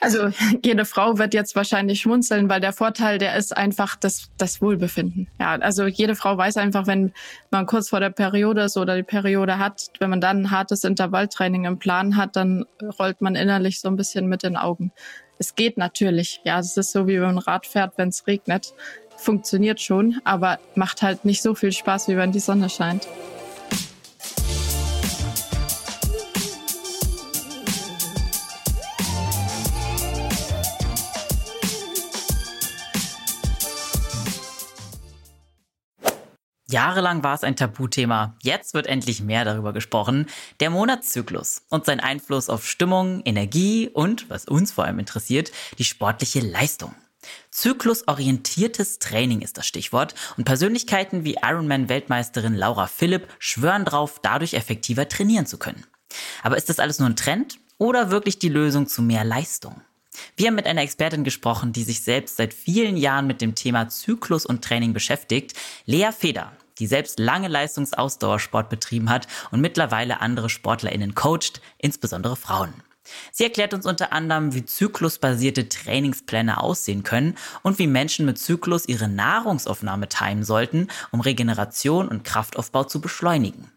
Also jede Frau wird jetzt wahrscheinlich schmunzeln, weil der Vorteil, der ist einfach das, das Wohlbefinden. Ja, also jede Frau weiß einfach, wenn man kurz vor der Periode ist oder die Periode hat, wenn man dann ein hartes Intervalltraining im Plan hat, dann rollt man innerlich so ein bisschen mit den Augen. Es geht natürlich. Ja, es ist so wie wenn man Rad fährt, wenn es regnet. Funktioniert schon, aber macht halt nicht so viel Spaß, wie wenn die Sonne scheint. Jahrelang war es ein Tabuthema. Jetzt wird endlich mehr darüber gesprochen. Der Monatszyklus und sein Einfluss auf Stimmung, Energie und, was uns vor allem interessiert, die sportliche Leistung. Zyklusorientiertes Training ist das Stichwort und Persönlichkeiten wie Ironman-Weltmeisterin Laura Philipp schwören darauf, dadurch effektiver trainieren zu können. Aber ist das alles nur ein Trend oder wirklich die Lösung zu mehr Leistung? Wir haben mit einer Expertin gesprochen, die sich selbst seit vielen Jahren mit dem Thema Zyklus und Training beschäftigt, Lea Feder die selbst lange Leistungsausdauersport betrieben hat und mittlerweile andere SportlerInnen coacht, insbesondere Frauen. Sie erklärt uns unter anderem, wie zyklusbasierte Trainingspläne aussehen können und wie Menschen mit Zyklus ihre Nahrungsaufnahme timen sollten, um Regeneration und Kraftaufbau zu beschleunigen.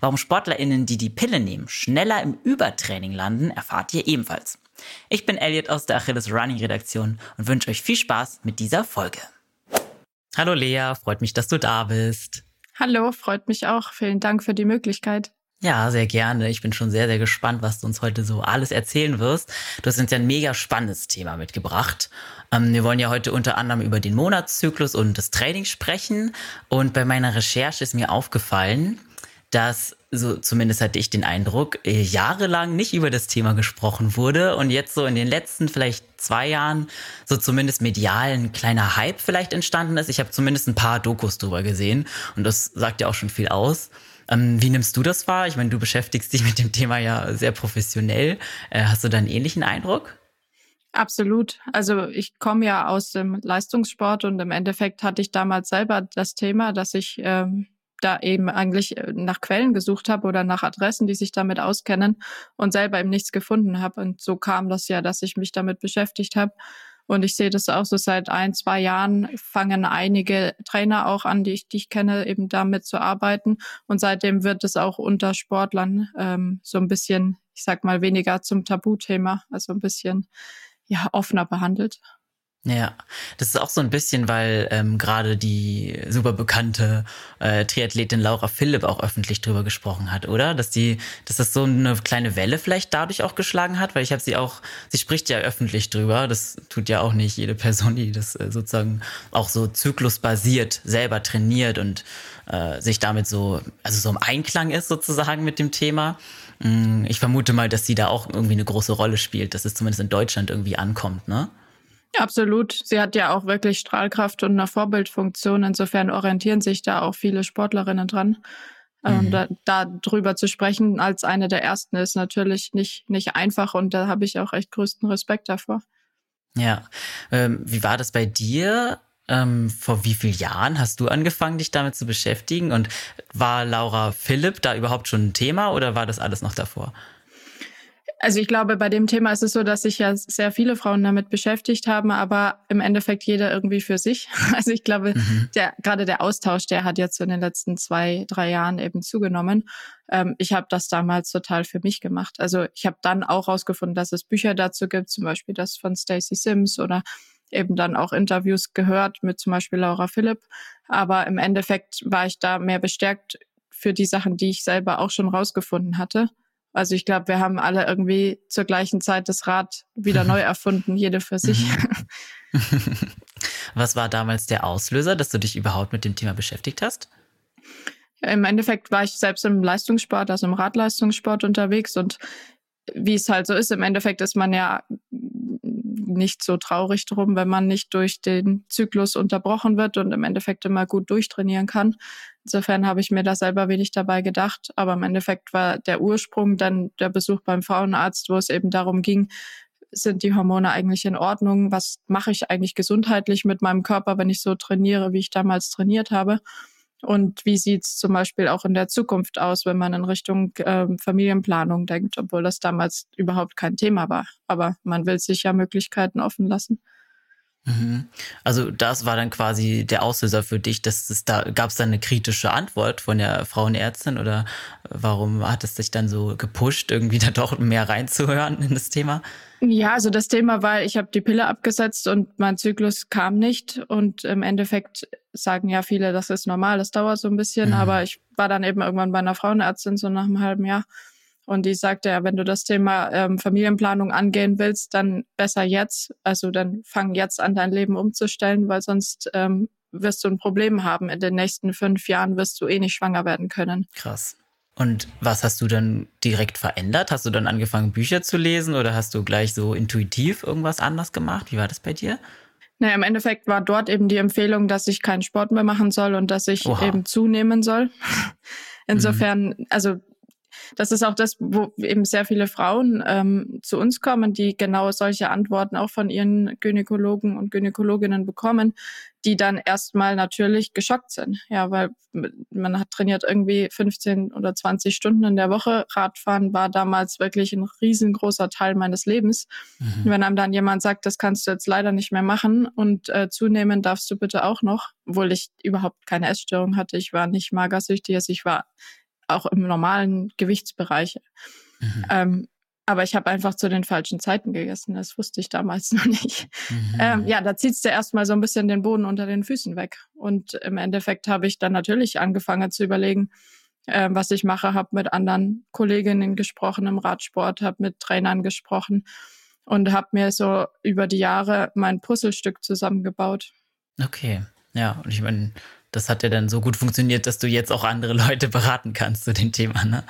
Warum SportlerInnen, die die Pille nehmen, schneller im Übertraining landen, erfahrt ihr ebenfalls. Ich bin Elliot aus der Achilles Running Redaktion und wünsche euch viel Spaß mit dieser Folge. Hallo Lea, freut mich, dass du da bist. Hallo, freut mich auch. Vielen Dank für die Möglichkeit. Ja, sehr gerne. Ich bin schon sehr, sehr gespannt, was du uns heute so alles erzählen wirst. Du hast uns ja ein mega spannendes Thema mitgebracht. Ähm, wir wollen ja heute unter anderem über den Monatszyklus und das Training sprechen. Und bei meiner Recherche ist mir aufgefallen, dass, so zumindest hatte ich den Eindruck, äh, jahrelang nicht über das Thema gesprochen wurde und jetzt so in den letzten vielleicht zwei Jahren so zumindest medial ein kleiner Hype vielleicht entstanden ist. Ich habe zumindest ein paar Dokus drüber gesehen und das sagt ja auch schon viel aus. Ähm, wie nimmst du das wahr? Ich meine, du beschäftigst dich mit dem Thema ja sehr professionell. Äh, hast du da einen ähnlichen Eindruck? Absolut. Also ich komme ja aus dem Leistungssport und im Endeffekt hatte ich damals selber das Thema, dass ich ähm, da eben eigentlich äh, nach Quellen gesucht habe oder nach Adressen, die sich damit auskennen und selber eben nichts gefunden habe. Und so kam das ja, dass ich mich damit beschäftigt habe. Und ich sehe das auch so seit ein, zwei Jahren fangen einige Trainer auch an, die ich, die ich kenne, eben damit zu arbeiten. Und seitdem wird es auch unter Sportlern ähm, so ein bisschen, ich sag mal, weniger zum Tabuthema, also ein bisschen ja offener behandelt. Ja, das ist auch so ein bisschen, weil ähm, gerade die super bekannte äh, Triathletin Laura Philipp auch öffentlich drüber gesprochen hat, oder? Dass die, dass das so eine kleine Welle vielleicht dadurch auch geschlagen hat, weil ich habe sie auch, sie spricht ja öffentlich drüber. Das tut ja auch nicht jede Person, die das äh, sozusagen auch so zyklusbasiert selber trainiert und äh, sich damit so, also so im Einklang ist sozusagen mit dem Thema. Mm, ich vermute mal, dass sie da auch irgendwie eine große Rolle spielt, dass es zumindest in Deutschland irgendwie ankommt, ne? Absolut. Sie hat ja auch wirklich Strahlkraft und eine Vorbildfunktion. Insofern orientieren sich da auch viele Sportlerinnen dran. Ähm, mhm. da, da drüber zu sprechen als eine der ersten ist natürlich nicht, nicht einfach und da habe ich auch echt größten Respekt davor. Ja. Ähm, wie war das bei dir? Ähm, vor wie vielen Jahren hast du angefangen, dich damit zu beschäftigen? Und war Laura Philipp da überhaupt schon ein Thema oder war das alles noch davor? Also ich glaube, bei dem Thema ist es so, dass sich ja sehr viele Frauen damit beschäftigt haben, aber im Endeffekt jeder irgendwie für sich. Also ich glaube, mhm. der, gerade der Austausch, der hat jetzt in den letzten zwei, drei Jahren eben zugenommen. Ähm, ich habe das damals total für mich gemacht. Also ich habe dann auch rausgefunden, dass es Bücher dazu gibt, zum Beispiel das von Stacey Sims oder eben dann auch Interviews gehört mit zum Beispiel Laura Philipp. Aber im Endeffekt war ich da mehr bestärkt für die Sachen, die ich selber auch schon rausgefunden hatte. Also ich glaube, wir haben alle irgendwie zur gleichen Zeit das Rad wieder neu erfunden, jede für sich. Mhm. Was war damals der Auslöser, dass du dich überhaupt mit dem Thema beschäftigt hast? Im Endeffekt war ich selbst im Leistungssport, also im Radleistungssport unterwegs und wie es halt so ist, im Endeffekt ist man ja nicht so traurig drum, wenn man nicht durch den Zyklus unterbrochen wird und im Endeffekt immer gut durchtrainieren kann. Insofern habe ich mir da selber wenig dabei gedacht. Aber im Endeffekt war der Ursprung dann der Besuch beim Frauenarzt, wo es eben darum ging, sind die Hormone eigentlich in Ordnung? Was mache ich eigentlich gesundheitlich mit meinem Körper, wenn ich so trainiere, wie ich damals trainiert habe? Und wie sieht's zum Beispiel auch in der Zukunft aus, wenn man in Richtung äh, Familienplanung denkt, obwohl das damals überhaupt kein Thema war. Aber man will sich ja Möglichkeiten offen lassen. Mhm. Also das war dann quasi der Auslöser für dich, dass es da gab es dann eine kritische Antwort von der Frauenärztin oder warum hat es dich dann so gepusht, irgendwie da doch mehr reinzuhören in das Thema? Ja, also das Thema war, ich habe die Pille abgesetzt und mein Zyklus kam nicht und im Endeffekt sagen ja viele, das ist normal, das dauert so ein bisschen, mhm. aber ich war dann eben irgendwann bei einer Frauenärztin so nach einem halben Jahr und die sagte ja, wenn du das Thema ähm, Familienplanung angehen willst, dann besser jetzt. Also dann fang jetzt an, dein Leben umzustellen, weil sonst ähm, wirst du ein Problem haben. In den nächsten fünf Jahren wirst du eh nicht schwanger werden können. Krass. Und was hast du dann direkt verändert? Hast du dann angefangen, Bücher zu lesen oder hast du gleich so intuitiv irgendwas anders gemacht? Wie war das bei dir? Naja, im Endeffekt war dort eben die Empfehlung, dass ich keinen Sport mehr machen soll und dass ich Oha. eben zunehmen soll. Insofern, mhm. also das ist auch das, wo eben sehr viele Frauen ähm, zu uns kommen, die genau solche Antworten auch von ihren Gynäkologen und Gynäkologinnen bekommen, die dann erstmal natürlich geschockt sind. Ja, weil man hat trainiert irgendwie 15 oder 20 Stunden in der Woche. Radfahren war damals wirklich ein riesengroßer Teil meines Lebens. Mhm. Wenn einem dann jemand sagt, das kannst du jetzt leider nicht mehr machen und äh, zunehmen darfst du bitte auch noch, obwohl ich überhaupt keine Essstörung hatte. Ich war nicht magersüchtig, also ich war auch im normalen Gewichtsbereich. Mhm. Ähm, aber ich habe einfach zu den falschen Zeiten gegessen. Das wusste ich damals noch nicht. Mhm. Ähm, ja, da zieht's dir erstmal so ein bisschen den Boden unter den Füßen weg. Und im Endeffekt habe ich dann natürlich angefangen zu überlegen, äh, was ich mache, habe mit anderen Kolleginnen gesprochen im Radsport, habe mit Trainern gesprochen und habe mir so über die Jahre mein Puzzlestück zusammengebaut. Okay, ja, und ich meine, das hat ja dann so gut funktioniert, dass du jetzt auch andere Leute beraten kannst zu dem Thema. Ne?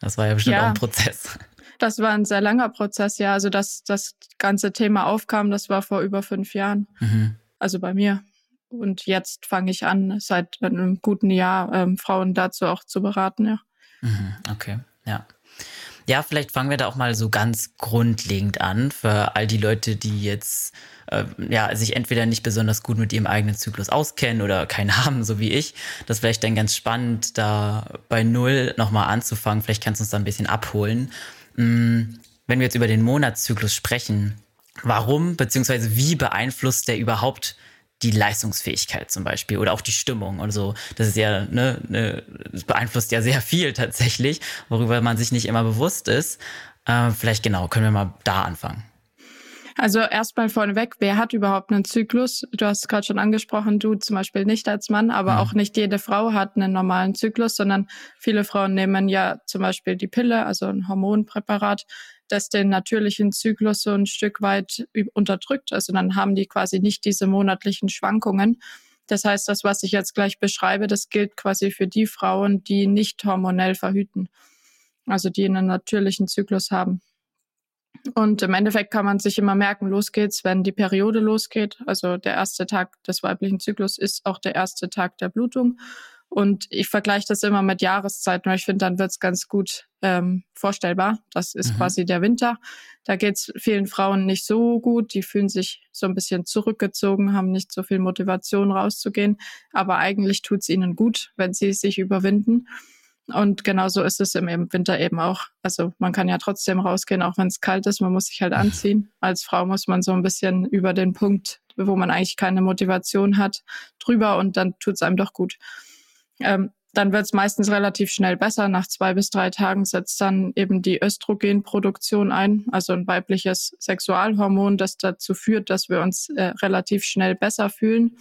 Das war ja bestimmt ja, auch ein Prozess. Das war ein sehr langer Prozess, ja. Also dass das ganze Thema aufkam, das war vor über fünf Jahren. Mhm. Also bei mir. Und jetzt fange ich an, seit einem guten Jahr ähm, Frauen dazu auch zu beraten, ja. Mhm, okay, ja. Ja, vielleicht fangen wir da auch mal so ganz grundlegend an für all die Leute, die jetzt äh, ja sich entweder nicht besonders gut mit ihrem eigenen Zyklus auskennen oder keinen haben, so wie ich. Das ist vielleicht dann ganz spannend, da bei Null nochmal anzufangen. Vielleicht kannst du uns da ein bisschen abholen. Mm, wenn wir jetzt über den Monatszyklus sprechen, warum bzw. wie beeinflusst der überhaupt die Leistungsfähigkeit zum Beispiel oder auch die Stimmung und so. Das ist ja, ne, ne, das beeinflusst ja sehr viel tatsächlich, worüber man sich nicht immer bewusst ist. Äh, vielleicht genau, können wir mal da anfangen. Also erstmal vorneweg, wer hat überhaupt einen Zyklus? Du hast gerade schon angesprochen, du zum Beispiel nicht als Mann, aber mhm. auch nicht jede Frau hat einen normalen Zyklus, sondern viele Frauen nehmen ja zum Beispiel die Pille, also ein Hormonpräparat, das den natürlichen Zyklus so ein Stück weit unterdrückt. Also dann haben die quasi nicht diese monatlichen Schwankungen. Das heißt, das, was ich jetzt gleich beschreibe, das gilt quasi für die Frauen, die nicht hormonell verhüten. Also die einen natürlichen Zyklus haben. Und im Endeffekt kann man sich immer merken, los geht's, wenn die Periode losgeht. Also der erste Tag des weiblichen Zyklus ist auch der erste Tag der Blutung. Und ich vergleiche das immer mit Jahreszeiten, weil ich finde, dann wird's ganz gut ähm, vorstellbar. Das ist mhm. quasi der Winter. Da geht's vielen Frauen nicht so gut. Die fühlen sich so ein bisschen zurückgezogen, haben nicht so viel Motivation rauszugehen. Aber eigentlich tut's ihnen gut, wenn sie sich überwinden. Und genauso ist es im Winter eben auch. Also man kann ja trotzdem rausgehen, auch wenn es kalt ist. Man muss sich halt anziehen. Als Frau muss man so ein bisschen über den Punkt, wo man eigentlich keine Motivation hat, drüber und dann tut es einem doch gut. Ähm, dann wird es meistens relativ schnell besser. Nach zwei bis drei Tagen setzt dann eben die Östrogenproduktion ein, also ein weibliches Sexualhormon, das dazu führt, dass wir uns äh, relativ schnell besser fühlen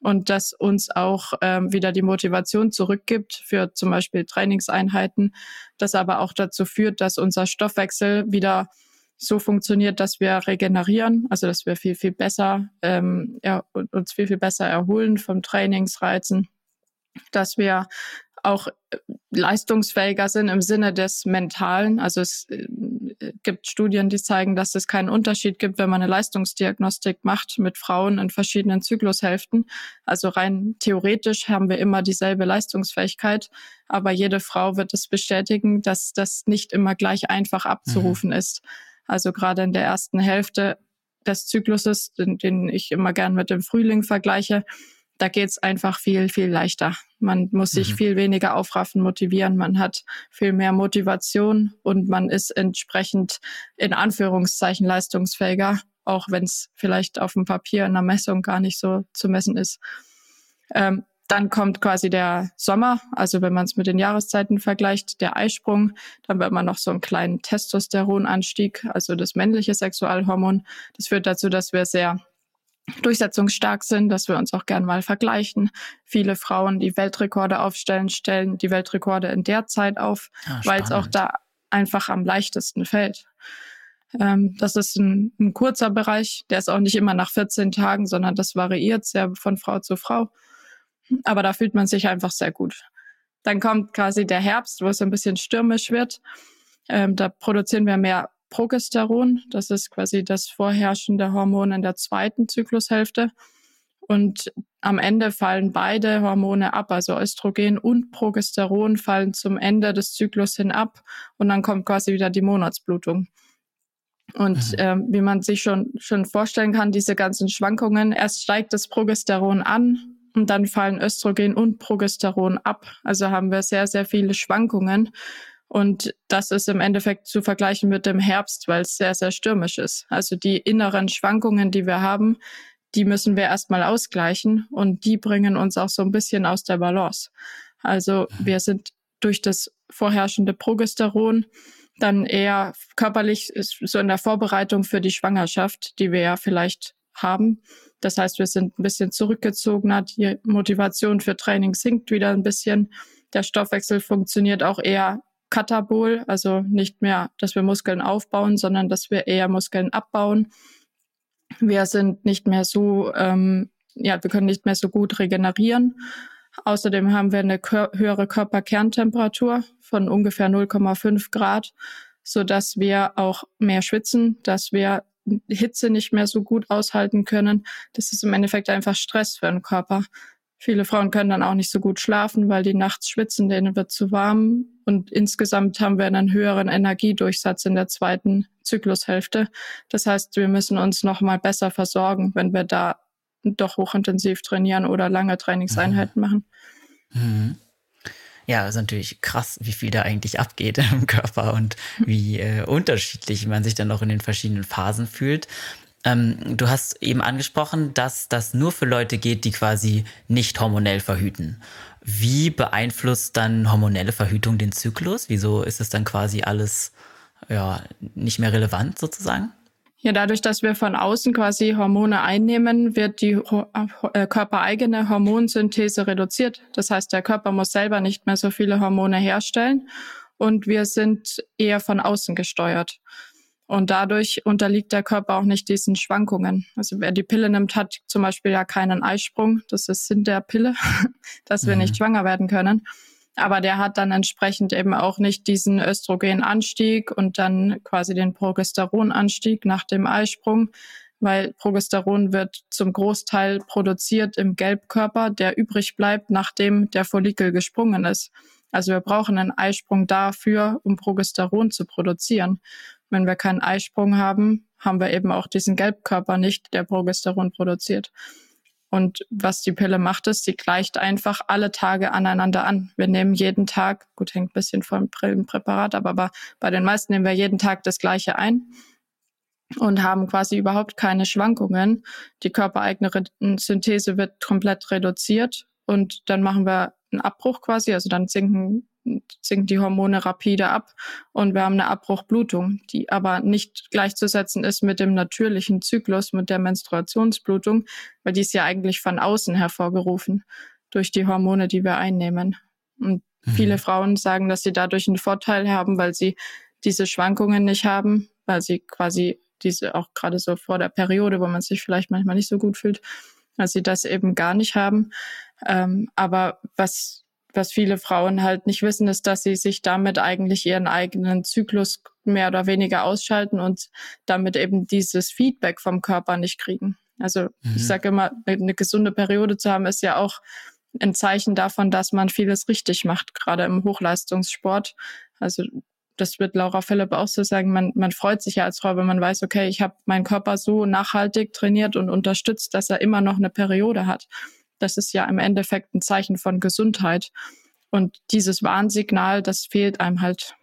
und das uns auch ähm, wieder die Motivation zurückgibt für zum Beispiel Trainingseinheiten, das aber auch dazu führt, dass unser Stoffwechsel wieder so funktioniert, dass wir regenerieren, also dass wir viel, viel besser, ähm, ja, uns viel, viel besser erholen vom Trainingsreizen, dass wir auch äh, leistungsfähiger sind im Sinne des Mentalen. Also es äh, gibt Studien, die zeigen, dass es keinen Unterschied gibt, wenn man eine Leistungsdiagnostik macht mit Frauen in verschiedenen Zyklushälften. Also rein theoretisch haben wir immer dieselbe Leistungsfähigkeit, aber jede Frau wird es bestätigen, dass das nicht immer gleich einfach abzurufen mhm. ist. Also gerade in der ersten Hälfte des Zykluses, den, den ich immer gern mit dem Frühling vergleiche, da geht's einfach viel, viel leichter. Man muss sich mhm. viel weniger aufraffen, motivieren. Man hat viel mehr Motivation und man ist entsprechend in Anführungszeichen leistungsfähiger, auch wenn es vielleicht auf dem Papier in der Messung gar nicht so zu messen ist. Ähm, dann kommt quasi der Sommer, also wenn man es mit den Jahreszeiten vergleicht, der Eisprung. Dann wird man noch so einen kleinen Testosteronanstieg, also das männliche Sexualhormon. Das führt dazu, dass wir sehr durchsetzungsstark sind, dass wir uns auch gern mal vergleichen. Viele Frauen, die Weltrekorde aufstellen, stellen die Weltrekorde in der Zeit auf, ah, weil es auch da einfach am leichtesten fällt. Ähm, das ist ein, ein kurzer Bereich, der ist auch nicht immer nach 14 Tagen, sondern das variiert sehr von Frau zu Frau. Aber da fühlt man sich einfach sehr gut. Dann kommt quasi der Herbst, wo es ein bisschen stürmisch wird. Ähm, da produzieren wir mehr Progesteron. Das ist quasi das vorherrschende Hormon in der zweiten Zyklushälfte. Und am Ende fallen beide Hormone ab, also Östrogen und Progesteron fallen zum Ende des Zyklus hin ab und dann kommt quasi wieder die Monatsblutung. Und mhm. ähm, wie man sich schon, schon vorstellen kann, diese ganzen Schwankungen, erst steigt das Progesteron an und dann fallen Östrogen und Progesteron ab. Also haben wir sehr, sehr viele Schwankungen. Und das ist im Endeffekt zu vergleichen mit dem Herbst, weil es sehr, sehr stürmisch ist. Also die inneren Schwankungen, die wir haben, die müssen wir erstmal ausgleichen und die bringen uns auch so ein bisschen aus der Balance. Also mhm. wir sind durch das vorherrschende Progesteron dann eher körperlich so in der Vorbereitung für die Schwangerschaft, die wir ja vielleicht haben. Das heißt, wir sind ein bisschen zurückgezogener. Die Motivation für Training sinkt wieder ein bisschen. Der Stoffwechsel funktioniert auch eher katabol, also nicht mehr, dass wir Muskeln aufbauen, sondern dass wir eher Muskeln abbauen. Wir sind nicht mehr so, ähm, ja, wir können nicht mehr so gut regenerieren. Außerdem haben wir eine kör höhere Körperkerntemperatur von ungefähr 0,5 Grad, so dass wir auch mehr schwitzen, dass wir Hitze nicht mehr so gut aushalten können. Das ist im Endeffekt einfach Stress für den Körper. Viele Frauen können dann auch nicht so gut schlafen, weil die nachts schwitzen, denen wird zu warm. Und insgesamt haben wir einen höheren Energiedurchsatz in der zweiten Zyklushälfte. Das heißt, wir müssen uns noch mal besser versorgen, wenn wir da doch hochintensiv trainieren oder lange Trainingseinheiten mhm. machen. Mhm. Ja, ist natürlich krass, wie viel da eigentlich abgeht im Körper und wie äh, unterschiedlich man sich dann auch in den verschiedenen Phasen fühlt. Ähm, du hast eben angesprochen, dass das nur für Leute geht, die quasi nicht hormonell verhüten. Wie beeinflusst dann hormonelle Verhütung den Zyklus? Wieso ist es dann quasi alles ja, nicht mehr relevant sozusagen? Ja, dadurch, dass wir von außen quasi Hormone einnehmen, wird die äh, körpereigene Hormonsynthese reduziert. Das heißt, der Körper muss selber nicht mehr so viele Hormone herstellen und wir sind eher von außen gesteuert. Und dadurch unterliegt der Körper auch nicht diesen Schwankungen. Also wer die Pille nimmt, hat zum Beispiel ja keinen Eisprung. Das ist Sinn der Pille, dass wir mhm. nicht schwanger werden können aber der hat dann entsprechend eben auch nicht diesen Östrogenanstieg und dann quasi den Progesteronanstieg nach dem Eisprung, weil Progesteron wird zum Großteil produziert im Gelbkörper, der übrig bleibt, nachdem der Follikel gesprungen ist. Also wir brauchen einen Eisprung dafür, um Progesteron zu produzieren. Wenn wir keinen Eisprung haben, haben wir eben auch diesen Gelbkörper nicht, der Progesteron produziert. Und was die Pille macht, ist, sie gleicht einfach alle Tage aneinander an. Wir nehmen jeden Tag, gut, hängt ein bisschen vom Brillenpräparat ab, aber bei den meisten nehmen wir jeden Tag das gleiche ein und haben quasi überhaupt keine Schwankungen. Die körpereigene Synthese wird komplett reduziert und dann machen wir einen Abbruch quasi, also dann sinken sinken die Hormone rapide ab und wir haben eine Abbruchblutung, die aber nicht gleichzusetzen ist mit dem natürlichen Zyklus, mit der Menstruationsblutung, weil die ist ja eigentlich von außen hervorgerufen durch die Hormone, die wir einnehmen. Und mhm. viele Frauen sagen, dass sie dadurch einen Vorteil haben, weil sie diese Schwankungen nicht haben, weil sie quasi diese auch gerade so vor der Periode, wo man sich vielleicht manchmal nicht so gut fühlt, weil sie das eben gar nicht haben. Ähm, aber was was viele Frauen halt nicht wissen, ist, dass sie sich damit eigentlich ihren eigenen Zyklus mehr oder weniger ausschalten und damit eben dieses Feedback vom Körper nicht kriegen. Also mhm. ich sage immer, eine gesunde Periode zu haben, ist ja auch ein Zeichen davon, dass man vieles richtig macht, gerade im Hochleistungssport. Also das wird Laura Philipp auch so sagen, man, man freut sich ja als Frau, wenn man weiß, okay, ich habe meinen Körper so nachhaltig trainiert und unterstützt, dass er immer noch eine Periode hat. Das ist ja im Endeffekt ein Zeichen von Gesundheit. Und dieses Warnsignal, das fehlt einem halt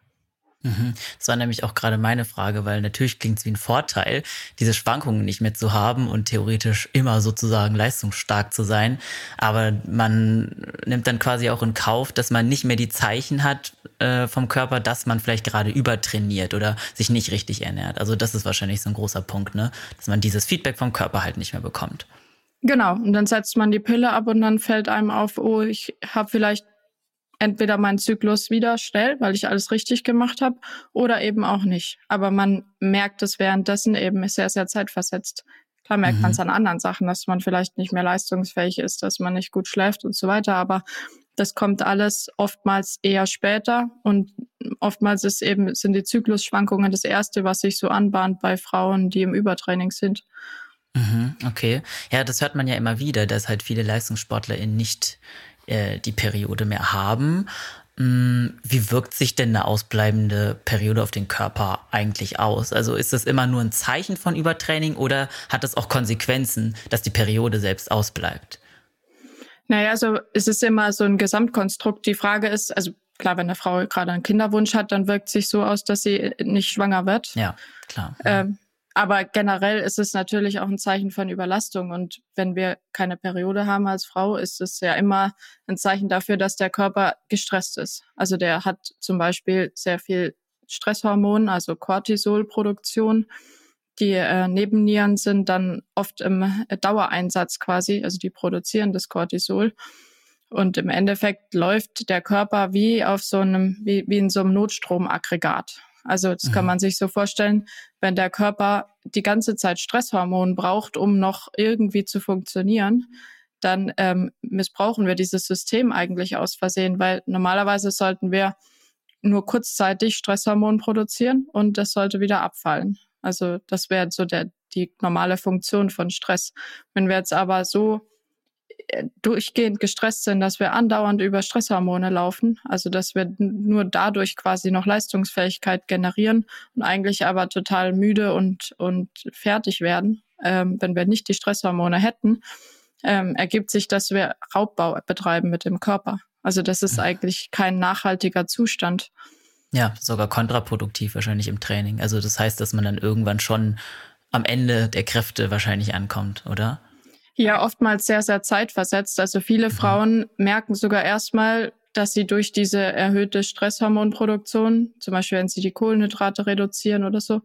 Mhm. Das war nämlich auch gerade meine Frage, weil natürlich klingt es wie ein Vorteil, diese Schwankungen nicht mehr zu haben und theoretisch immer sozusagen leistungsstark zu sein. Aber man nimmt dann quasi auch in Kauf, dass man nicht mehr die Zeichen hat äh, vom Körper, dass man vielleicht gerade übertrainiert oder sich nicht richtig ernährt. Also das ist wahrscheinlich so ein großer Punkt, ne? Dass man dieses Feedback vom Körper halt nicht mehr bekommt. Genau, und dann setzt man die Pille ab und dann fällt einem auf, oh, ich habe vielleicht entweder meinen Zyklus wieder schnell, weil ich alles richtig gemacht habe, oder eben auch nicht. Aber man merkt es währenddessen eben sehr, sehr zeitversetzt. Klar merkt mhm. man es an anderen Sachen, dass man vielleicht nicht mehr leistungsfähig ist, dass man nicht gut schläft und so weiter. Aber das kommt alles oftmals eher später und oftmals ist eben, sind die Zyklusschwankungen das erste, was sich so anbahnt bei Frauen, die im Übertraining sind. Mhm, okay. Ja, das hört man ja immer wieder, dass halt viele LeistungssportlerInnen nicht äh, die Periode mehr haben. Hm, wie wirkt sich denn eine ausbleibende Periode auf den Körper eigentlich aus? Also ist das immer nur ein Zeichen von Übertraining oder hat das auch Konsequenzen, dass die Periode selbst ausbleibt? Naja, also es ist immer so ein Gesamtkonstrukt. Die Frage ist, also klar, wenn eine Frau gerade einen Kinderwunsch hat, dann wirkt sich so aus, dass sie nicht schwanger wird. Ja, klar. Ähm, aber generell ist es natürlich auch ein Zeichen von Überlastung. Und wenn wir keine Periode haben als Frau, ist es ja immer ein Zeichen dafür, dass der Körper gestresst ist. Also der hat zum Beispiel sehr viel Stresshormon, also Cortisolproduktion. Die äh, Nebennieren sind dann oft im Dauereinsatz quasi, also die produzieren das Cortisol. Und im Endeffekt läuft der Körper wie auf so einem, wie, wie in so einem Notstromaggregat. Also das mhm. kann man sich so vorstellen, wenn der Körper die ganze Zeit Stresshormone braucht, um noch irgendwie zu funktionieren, dann ähm, missbrauchen wir dieses System eigentlich aus Versehen, weil normalerweise sollten wir nur kurzzeitig Stresshormon produzieren und das sollte wieder abfallen. Also das wäre so der, die normale Funktion von Stress. Wenn wir jetzt aber so durchgehend gestresst sind, dass wir andauernd über Stresshormone laufen, also dass wir nur dadurch quasi noch Leistungsfähigkeit generieren und eigentlich aber total müde und, und fertig werden, ähm, wenn wir nicht die Stresshormone hätten, ähm, ergibt sich, dass wir Raubbau betreiben mit dem Körper. Also das ist eigentlich kein nachhaltiger Zustand. Ja, sogar kontraproduktiv wahrscheinlich im Training. Also das heißt, dass man dann irgendwann schon am Ende der Kräfte wahrscheinlich ankommt, oder? Ja, oftmals sehr, sehr zeitversetzt. Also viele mhm. Frauen merken sogar erstmal, dass sie durch diese erhöhte Stresshormonproduktion, zum Beispiel wenn sie die Kohlenhydrate reduzieren oder so,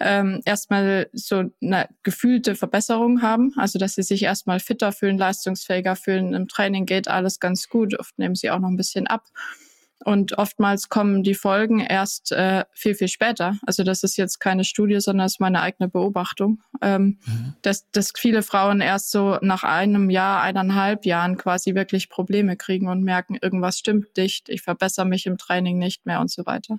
ähm, erstmal so eine gefühlte Verbesserung haben. Also dass sie sich erstmal fitter fühlen, leistungsfähiger fühlen. Im Training geht alles ganz gut. Oft nehmen sie auch noch ein bisschen ab. Und oftmals kommen die Folgen erst äh, viel, viel später. Also das ist jetzt keine Studie, sondern es ist meine eigene Beobachtung, ähm, mhm. dass, dass viele Frauen erst so nach einem Jahr, eineinhalb Jahren quasi wirklich Probleme kriegen und merken, irgendwas stimmt nicht, ich verbessere mich im Training nicht mehr und so weiter.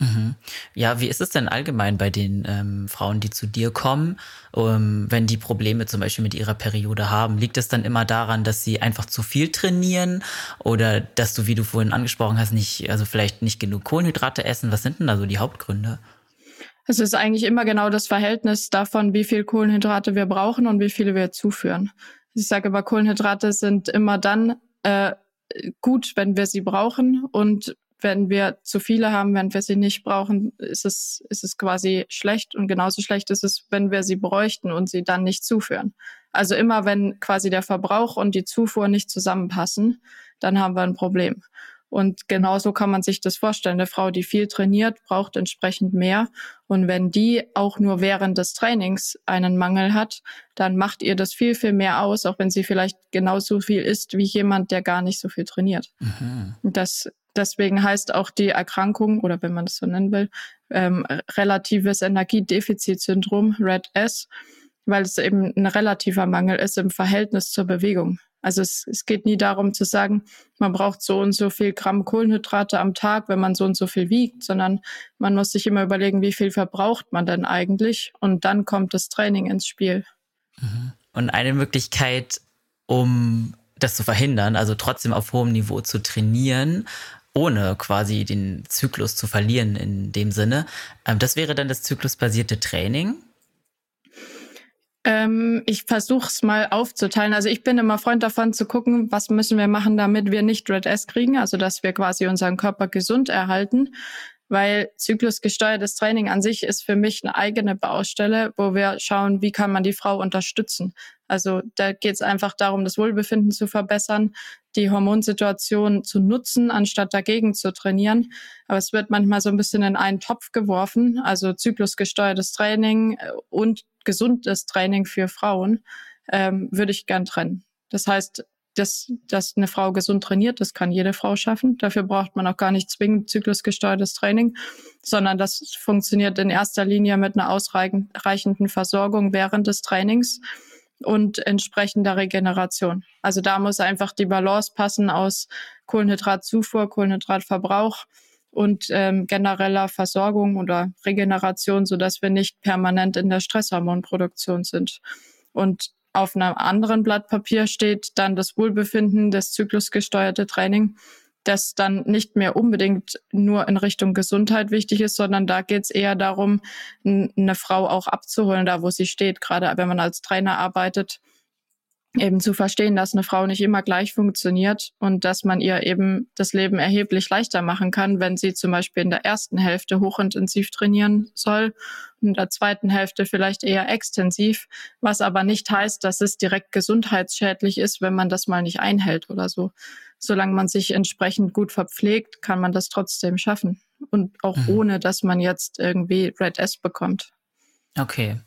Mhm. Ja, wie ist es denn allgemein bei den ähm, Frauen, die zu dir kommen, ähm, wenn die Probleme zum Beispiel mit ihrer Periode haben? Liegt es dann immer daran, dass sie einfach zu viel trainieren oder dass du, wie du vorhin angesprochen hast, nicht, also vielleicht nicht genug Kohlenhydrate essen? Was sind denn da so die Hauptgründe? Es ist eigentlich immer genau das Verhältnis davon, wie viel Kohlenhydrate wir brauchen und wie viele wir zuführen. Ich sage aber, Kohlenhydrate sind immer dann äh, gut, wenn wir sie brauchen und wenn wir zu viele haben, wenn wir sie nicht brauchen, ist es, ist es quasi schlecht. Und genauso schlecht ist es, wenn wir sie bräuchten und sie dann nicht zuführen. Also immer wenn quasi der Verbrauch und die Zufuhr nicht zusammenpassen, dann haben wir ein Problem. Und genauso kann man sich das vorstellen. Eine Frau, die viel trainiert, braucht entsprechend mehr. Und wenn die auch nur während des Trainings einen Mangel hat, dann macht ihr das viel, viel mehr aus, auch wenn sie vielleicht genauso viel isst wie jemand, der gar nicht so viel trainiert. Mhm. Das Deswegen heißt auch die Erkrankung, oder wenn man das so nennen will, ähm, relatives Energiedefizitsyndrom, RED-S, weil es eben ein relativer Mangel ist im Verhältnis zur Bewegung. Also es, es geht nie darum zu sagen, man braucht so und so viel Gramm Kohlenhydrate am Tag, wenn man so und so viel wiegt, sondern man muss sich immer überlegen, wie viel verbraucht man denn eigentlich und dann kommt das Training ins Spiel. Mhm. Und eine Möglichkeit, um das zu verhindern, also trotzdem auf hohem Niveau zu trainieren, ohne quasi den Zyklus zu verlieren in dem Sinne. Ähm, das wäre dann das zyklusbasierte Training. Ähm, ich versuche es mal aufzuteilen. Also ich bin immer Freund davon zu gucken, was müssen wir machen, damit wir nicht Red S kriegen, also dass wir quasi unseren Körper gesund erhalten. Weil zyklusgesteuertes Training an sich ist für mich eine eigene Baustelle, wo wir schauen, wie kann man die Frau unterstützen. Also da geht es einfach darum, das Wohlbefinden zu verbessern, die Hormonsituation zu nutzen, anstatt dagegen zu trainieren. Aber es wird manchmal so ein bisschen in einen Topf geworfen, also zyklusgesteuertes Training äh, und gesundes Training für Frauen ähm, würde ich gern trennen. Das heißt, dass, dass eine Frau gesund trainiert, das kann jede Frau schaffen. Dafür braucht man auch gar nicht zwingend zyklusgesteuertes Training, sondern das funktioniert in erster Linie mit einer ausreichenden Versorgung während des Trainings und entsprechender Regeneration. Also da muss einfach die Balance passen aus Kohlenhydratzufuhr, Kohlenhydratverbrauch und ähm, genereller Versorgung oder Regeneration, so dass wir nicht permanent in der Stresshormonproduktion sind. Und auf einem anderen Blatt Papier steht dann das Wohlbefinden, das zyklusgesteuerte Training, das dann nicht mehr unbedingt nur in Richtung Gesundheit wichtig ist, sondern da geht es eher darum, eine Frau auch abzuholen, da wo sie steht, gerade wenn man als Trainer arbeitet eben zu verstehen, dass eine Frau nicht immer gleich funktioniert und dass man ihr eben das Leben erheblich leichter machen kann, wenn sie zum Beispiel in der ersten Hälfte hochintensiv trainieren soll und in der zweiten Hälfte vielleicht eher extensiv, was aber nicht heißt, dass es direkt gesundheitsschädlich ist, wenn man das mal nicht einhält oder so. Solange man sich entsprechend gut verpflegt, kann man das trotzdem schaffen und auch mhm. ohne, dass man jetzt irgendwie Red S bekommt. Okay.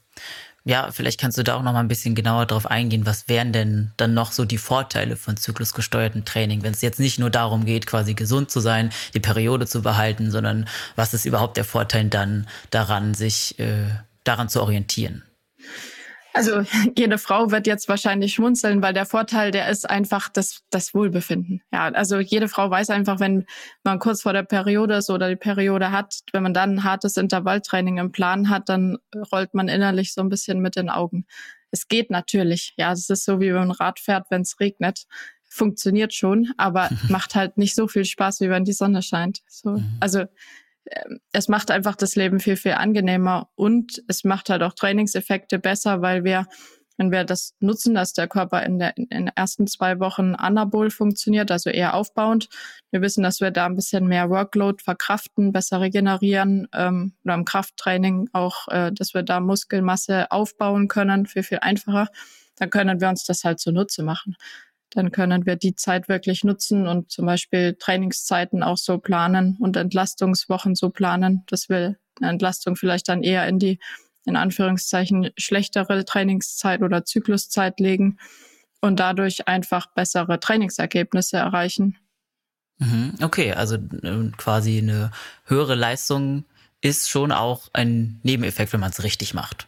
Ja, vielleicht kannst du da auch noch mal ein bisschen genauer drauf eingehen. Was wären denn dann noch so die Vorteile von zyklusgesteuertem Training, wenn es jetzt nicht nur darum geht, quasi gesund zu sein, die Periode zu behalten, sondern was ist überhaupt der Vorteil dann daran, sich äh, daran zu orientieren? Also jede Frau wird jetzt wahrscheinlich schmunzeln, weil der Vorteil, der ist einfach das, das Wohlbefinden. Ja, also jede Frau weiß einfach, wenn man kurz vor der Periode ist oder die Periode hat, wenn man dann ein hartes Intervalltraining im Plan hat, dann rollt man innerlich so ein bisschen mit den Augen. Es geht natürlich. Ja, es ist so wie wenn man Rad fährt, wenn es regnet. Funktioniert schon, aber macht halt nicht so viel Spaß, wie wenn die Sonne scheint. So, mhm. also es macht einfach das Leben viel, viel angenehmer und es macht halt auch Trainingseffekte besser, weil wir, wenn wir das nutzen, dass der Körper in, der, in den ersten zwei Wochen anabol funktioniert, also eher aufbauend. Wir wissen, dass wir da ein bisschen mehr Workload verkraften, besser regenerieren ähm, oder im Krafttraining auch, äh, dass wir da Muskelmasse aufbauen können, viel, viel einfacher. Dann können wir uns das halt zunutze machen dann können wir die Zeit wirklich nutzen und zum Beispiel Trainingszeiten auch so planen und Entlastungswochen so planen, dass wir eine Entlastung vielleicht dann eher in die, in Anführungszeichen, schlechtere Trainingszeit oder Zykluszeit legen und dadurch einfach bessere Trainingsergebnisse erreichen. Mhm. Okay, also äh, quasi eine höhere Leistung ist schon auch ein Nebeneffekt, wenn man es richtig macht.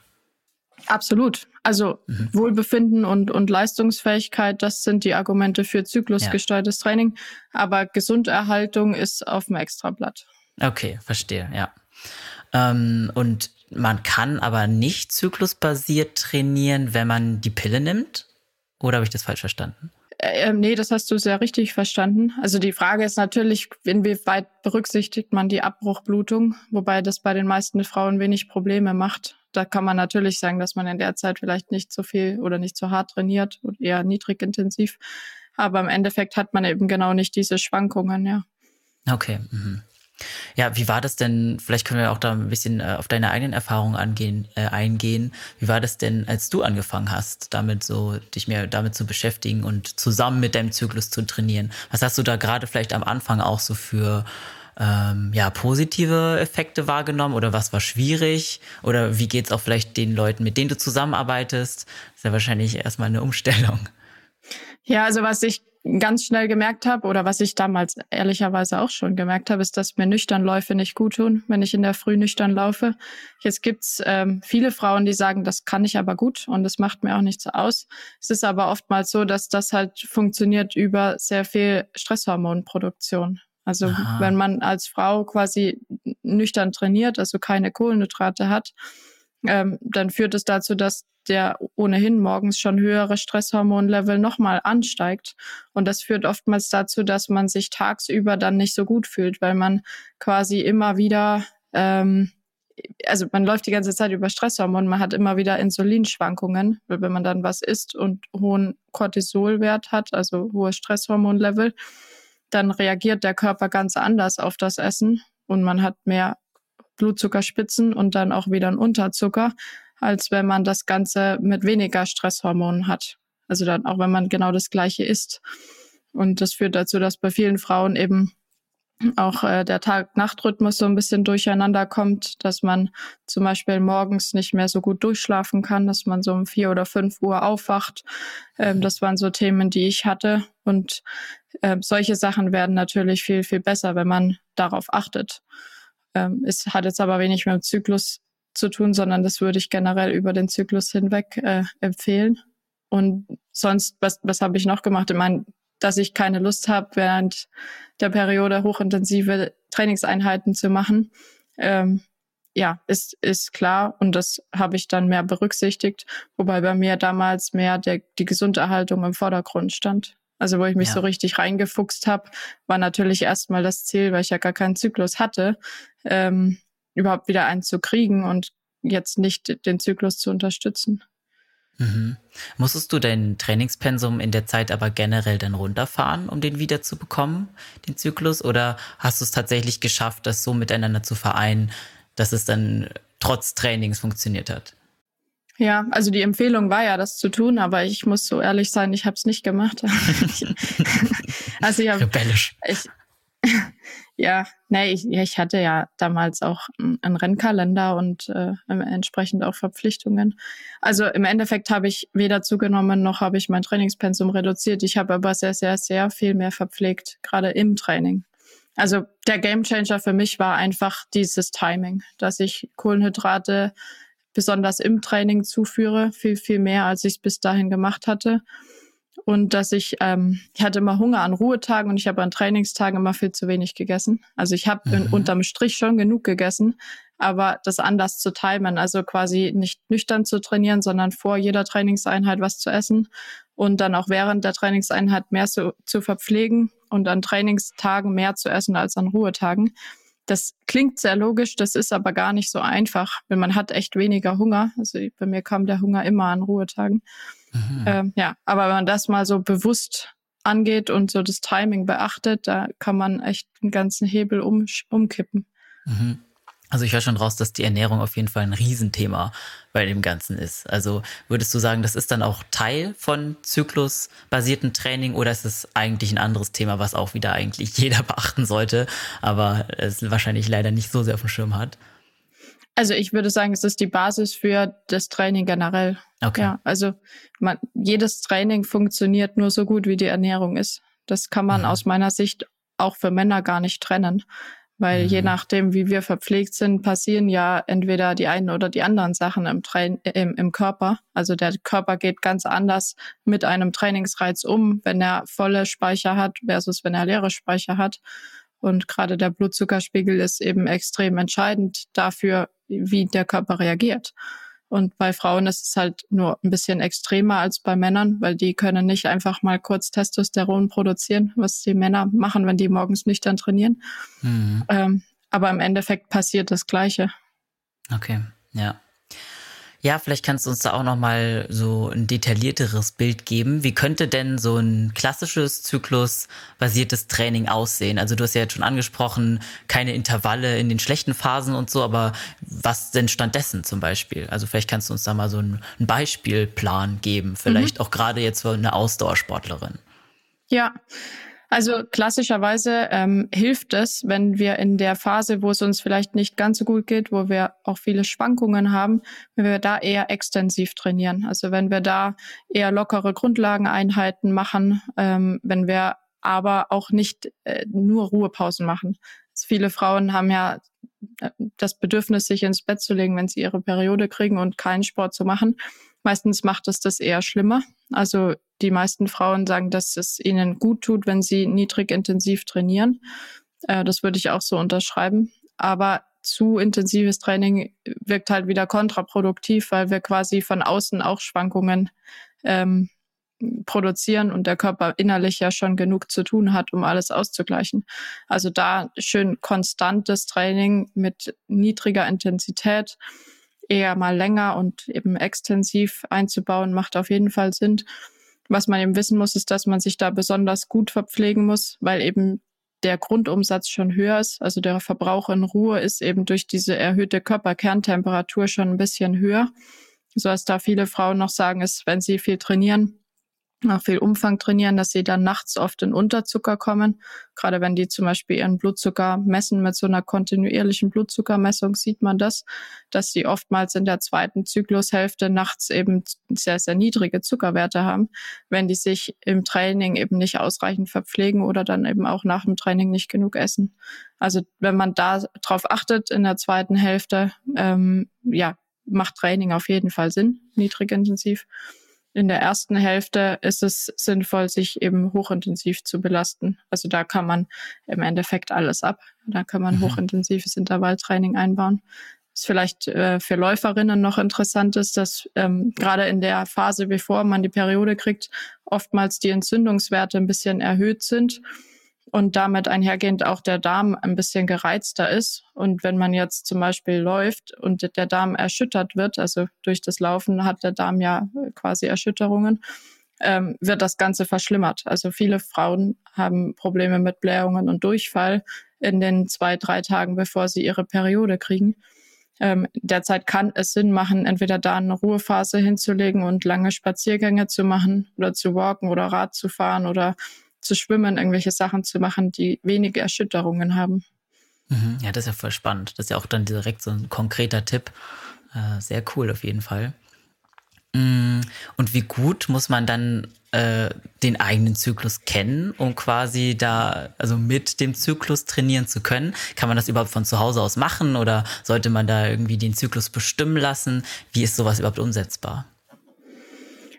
Absolut. Also mhm. Wohlbefinden und, und Leistungsfähigkeit, das sind die Argumente für zyklusgesteuertes ja. Training. Aber Gesunderhaltung ist auf dem Extrablatt. Okay, verstehe, ja. Ähm, und man kann aber nicht zyklusbasiert trainieren, wenn man die Pille nimmt? Oder habe ich das falsch verstanden? Äh, ähm, nee, das hast du sehr richtig verstanden. Also die Frage ist natürlich, inwieweit berücksichtigt man die Abbruchblutung, wobei das bei den meisten Frauen wenig Probleme macht. Da kann man natürlich sagen, dass man in der Zeit vielleicht nicht so viel oder nicht so hart trainiert und eher niedrig intensiv. Aber im Endeffekt hat man eben genau nicht diese Schwankungen, ja. Okay. Mhm. Ja, wie war das denn? Vielleicht können wir auch da ein bisschen äh, auf deine eigenen Erfahrungen angehen, äh, eingehen. Wie war das denn, als du angefangen hast, damit so dich mehr damit zu beschäftigen und zusammen mit deinem Zyklus zu trainieren? Was hast du da gerade vielleicht am Anfang auch so für ähm, ja, positive Effekte wahrgenommen oder was war schwierig? Oder wie geht's auch vielleicht den Leuten, mit denen du zusammenarbeitest? Das ist ja wahrscheinlich erstmal eine Umstellung. Ja, also was ich ganz schnell gemerkt habe oder was ich damals ehrlicherweise auch schon gemerkt habe, ist, dass mir Nüchternläufe nicht gut tun, wenn ich in der Früh nüchtern laufe. Jetzt gibt's ähm, viele Frauen, die sagen, das kann ich aber gut und das macht mir auch nichts aus. Es ist aber oftmals so, dass das halt funktioniert über sehr viel Stresshormonproduktion. Also Aha. wenn man als Frau quasi nüchtern trainiert, also keine Kohlenhydrate hat, ähm, dann führt es dazu, dass der ohnehin morgens schon höhere Stresshormonlevel nochmal ansteigt. Und das führt oftmals dazu, dass man sich tagsüber dann nicht so gut fühlt, weil man quasi immer wieder ähm, also man läuft die ganze Zeit über Stresshormone, man hat immer wieder Insulinschwankungen, weil wenn man dann was isst und hohen Cortisolwert hat, also hohes Stresshormonlevel, dann reagiert der Körper ganz anders auf das Essen und man hat mehr Blutzuckerspitzen und dann auch wieder einen Unterzucker, als wenn man das Ganze mit weniger Stresshormonen hat. Also dann auch wenn man genau das gleiche isst. Und das führt dazu, dass bei vielen Frauen eben auch äh, der Tag-Nacht-Rhythmus so ein bisschen durcheinander kommt, dass man zum Beispiel morgens nicht mehr so gut durchschlafen kann, dass man so um vier oder fünf Uhr aufwacht. Ähm, das waren so Themen, die ich hatte. Und äh, solche Sachen werden natürlich viel, viel besser, wenn man darauf achtet. Ähm, es hat jetzt aber wenig mit dem Zyklus zu tun, sondern das würde ich generell über den Zyklus hinweg äh, empfehlen. Und sonst, was, was habe ich noch gemacht? Ich meine, dass ich keine Lust habe, während der Periode hochintensive Trainingseinheiten zu machen. Ähm, ja, ist, ist klar und das habe ich dann mehr berücksichtigt, wobei bei mir damals mehr der, die Gesunderhaltung im Vordergrund stand. Also wo ich mich ja. so richtig reingefuchst habe, war natürlich erstmal das Ziel, weil ich ja gar keinen Zyklus hatte, ähm, überhaupt wieder einen zu kriegen und jetzt nicht den Zyklus zu unterstützen. Mhm. Musstest du dein Trainingspensum in der Zeit aber generell dann runterfahren, um den wieder zu bekommen, den Zyklus? Oder hast du es tatsächlich geschafft, das so miteinander zu vereinen, dass es dann trotz Trainings funktioniert hat? Ja, also die Empfehlung war ja, das zu tun, aber ich muss so ehrlich sein, ich habe es nicht gemacht. also ich habe rebellisch. Ich, ja, nee, ich, ich hatte ja damals auch einen Rennkalender und äh, entsprechend auch Verpflichtungen. Also im Endeffekt habe ich weder zugenommen noch habe ich mein Trainingspensum reduziert. Ich habe aber sehr, sehr, sehr viel mehr verpflegt, gerade im Training. Also der Gamechanger für mich war einfach dieses Timing, dass ich Kohlenhydrate besonders im Training zuführe, viel, viel mehr, als ich es bis dahin gemacht hatte und dass ich, ähm, ich hatte immer Hunger an Ruhetagen und ich habe an Trainingstagen immer viel zu wenig gegessen. Also ich habe mhm. unterm Strich schon genug gegessen, aber das anders zu timen, also quasi nicht nüchtern zu trainieren, sondern vor jeder Trainingseinheit was zu essen und dann auch während der Trainingseinheit mehr zu, zu verpflegen und an Trainingstagen mehr zu essen als an Ruhetagen. Das klingt sehr logisch, das ist aber gar nicht so einfach, weil man hat echt weniger Hunger. Also bei mir kam der Hunger immer an Ruhetagen. Mhm. Ähm, ja, aber wenn man das mal so bewusst angeht und so das Timing beachtet, da kann man echt einen ganzen Hebel um, umkippen. Mhm. Also ich höre schon raus, dass die Ernährung auf jeden Fall ein Riesenthema bei dem Ganzen ist. Also würdest du sagen, das ist dann auch Teil von zyklusbasierten Training oder ist es eigentlich ein anderes Thema, was auch wieder eigentlich jeder beachten sollte, aber es wahrscheinlich leider nicht so sehr auf dem Schirm hat? Also ich würde sagen, es ist die Basis für das Training generell. Okay. Ja, also man, jedes Training funktioniert nur so gut, wie die Ernährung ist. Das kann man mhm. aus meiner Sicht auch für Männer gar nicht trennen. Weil mhm. je nachdem, wie wir verpflegt sind, passieren ja entweder die einen oder die anderen Sachen im, Train im, im Körper. Also der Körper geht ganz anders mit einem Trainingsreiz um, wenn er volle Speicher hat versus wenn er leere Speicher hat. Und gerade der Blutzuckerspiegel ist eben extrem entscheidend dafür, wie der Körper reagiert. Und bei Frauen ist es halt nur ein bisschen extremer als bei Männern, weil die können nicht einfach mal kurz Testosteron produzieren, was die Männer machen, wenn die morgens nüchtern trainieren. Mhm. Ähm, aber im Endeffekt passiert das Gleiche. Okay, ja. Ja, vielleicht kannst du uns da auch noch mal so ein detaillierteres Bild geben. Wie könnte denn so ein klassisches Zyklus-basiertes Training aussehen? Also du hast ja jetzt schon angesprochen, keine Intervalle in den schlechten Phasen und so, aber was denn stattdessen zum Beispiel? Also vielleicht kannst du uns da mal so einen Beispielplan geben, vielleicht mhm. auch gerade jetzt für eine Ausdauersportlerin. Ja, also klassischerweise ähm, hilft es, wenn wir in der Phase, wo es uns vielleicht nicht ganz so gut geht, wo wir auch viele Schwankungen haben, wenn wir da eher extensiv trainieren. Also wenn wir da eher lockere Grundlageneinheiten machen, ähm, wenn wir aber auch nicht äh, nur Ruhepausen machen. Also viele Frauen haben ja äh, das Bedürfnis, sich ins Bett zu legen, wenn sie ihre Periode kriegen und keinen Sport zu machen. Meistens macht es das eher schlimmer. Also die meisten Frauen sagen, dass es ihnen gut tut, wenn sie niedrig intensiv trainieren. Äh, das würde ich auch so unterschreiben. Aber zu intensives Training wirkt halt wieder kontraproduktiv, weil wir quasi von außen auch Schwankungen ähm, produzieren und der Körper innerlich ja schon genug zu tun hat, um alles auszugleichen. Also da schön konstantes Training mit niedriger Intensität, eher mal länger und eben extensiv einzubauen, macht auf jeden Fall Sinn. Was man eben wissen muss, ist, dass man sich da besonders gut verpflegen muss, weil eben der Grundumsatz schon höher ist. Also der Verbrauch in Ruhe ist eben durch diese erhöhte Körperkerntemperatur schon ein bisschen höher. So dass da viele Frauen noch sagen, ist, wenn sie viel trainieren, auch viel Umfang trainieren, dass sie dann nachts oft in Unterzucker kommen. Gerade wenn die zum Beispiel ihren Blutzucker messen mit so einer kontinuierlichen Blutzuckermessung, sieht man das, dass sie oftmals in der zweiten Zyklushälfte nachts eben sehr, sehr niedrige Zuckerwerte haben, wenn die sich im Training eben nicht ausreichend verpflegen oder dann eben auch nach dem Training nicht genug essen. Also wenn man da drauf achtet in der zweiten Hälfte, ähm, ja, macht Training auf jeden Fall Sinn, niedrig intensiv in der ersten Hälfte ist es sinnvoll, sich eben hochintensiv zu belasten. Also da kann man im Endeffekt alles ab. Da kann man mhm. hochintensives Intervalltraining einbauen. Was vielleicht äh, für Läuferinnen noch interessant ist, dass ähm, gerade in der Phase, bevor man die Periode kriegt, oftmals die Entzündungswerte ein bisschen erhöht sind und damit einhergehend auch der Darm ein bisschen gereizter ist. Und wenn man jetzt zum Beispiel läuft und der Darm erschüttert wird, also durch das Laufen hat der Darm ja quasi Erschütterungen, ähm, wird das Ganze verschlimmert. Also viele Frauen haben Probleme mit Blähungen und Durchfall in den zwei, drei Tagen, bevor sie ihre Periode kriegen. Ähm, derzeit kann es Sinn machen, entweder da eine Ruhephase hinzulegen und lange Spaziergänge zu machen oder zu walken oder Rad zu fahren oder zu schwimmen, irgendwelche Sachen zu machen, die wenige Erschütterungen haben. Mhm. Ja, das ist ja voll spannend. Das ist ja auch dann direkt so ein konkreter Tipp. Äh, sehr cool auf jeden Fall. Mm, und wie gut muss man dann äh, den eigenen Zyklus kennen, um quasi da, also mit dem Zyklus trainieren zu können? Kann man das überhaupt von zu Hause aus machen oder sollte man da irgendwie den Zyklus bestimmen lassen? Wie ist sowas überhaupt umsetzbar?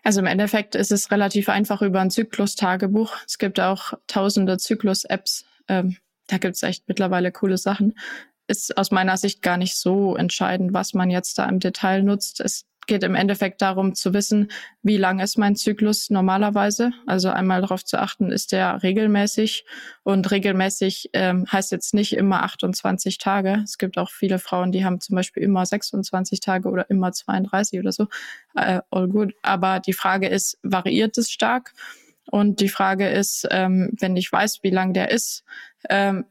Also im Endeffekt ist es relativ einfach über ein Zyklus-Tagebuch. Es gibt auch tausende Zyklus-Apps. Ähm, da gibt es echt mittlerweile coole Sachen. Ist aus meiner Sicht gar nicht so entscheidend, was man jetzt da im Detail nutzt. Es geht im Endeffekt darum zu wissen, wie lang ist mein Zyklus normalerweise. Also einmal darauf zu achten, ist der regelmäßig. Und regelmäßig ähm, heißt jetzt nicht immer 28 Tage. Es gibt auch viele Frauen, die haben zum Beispiel immer 26 Tage oder immer 32 oder so. Äh, all good. Aber die Frage ist, variiert es stark? Und die Frage ist, ähm, wenn ich weiß, wie lang der ist, ähm,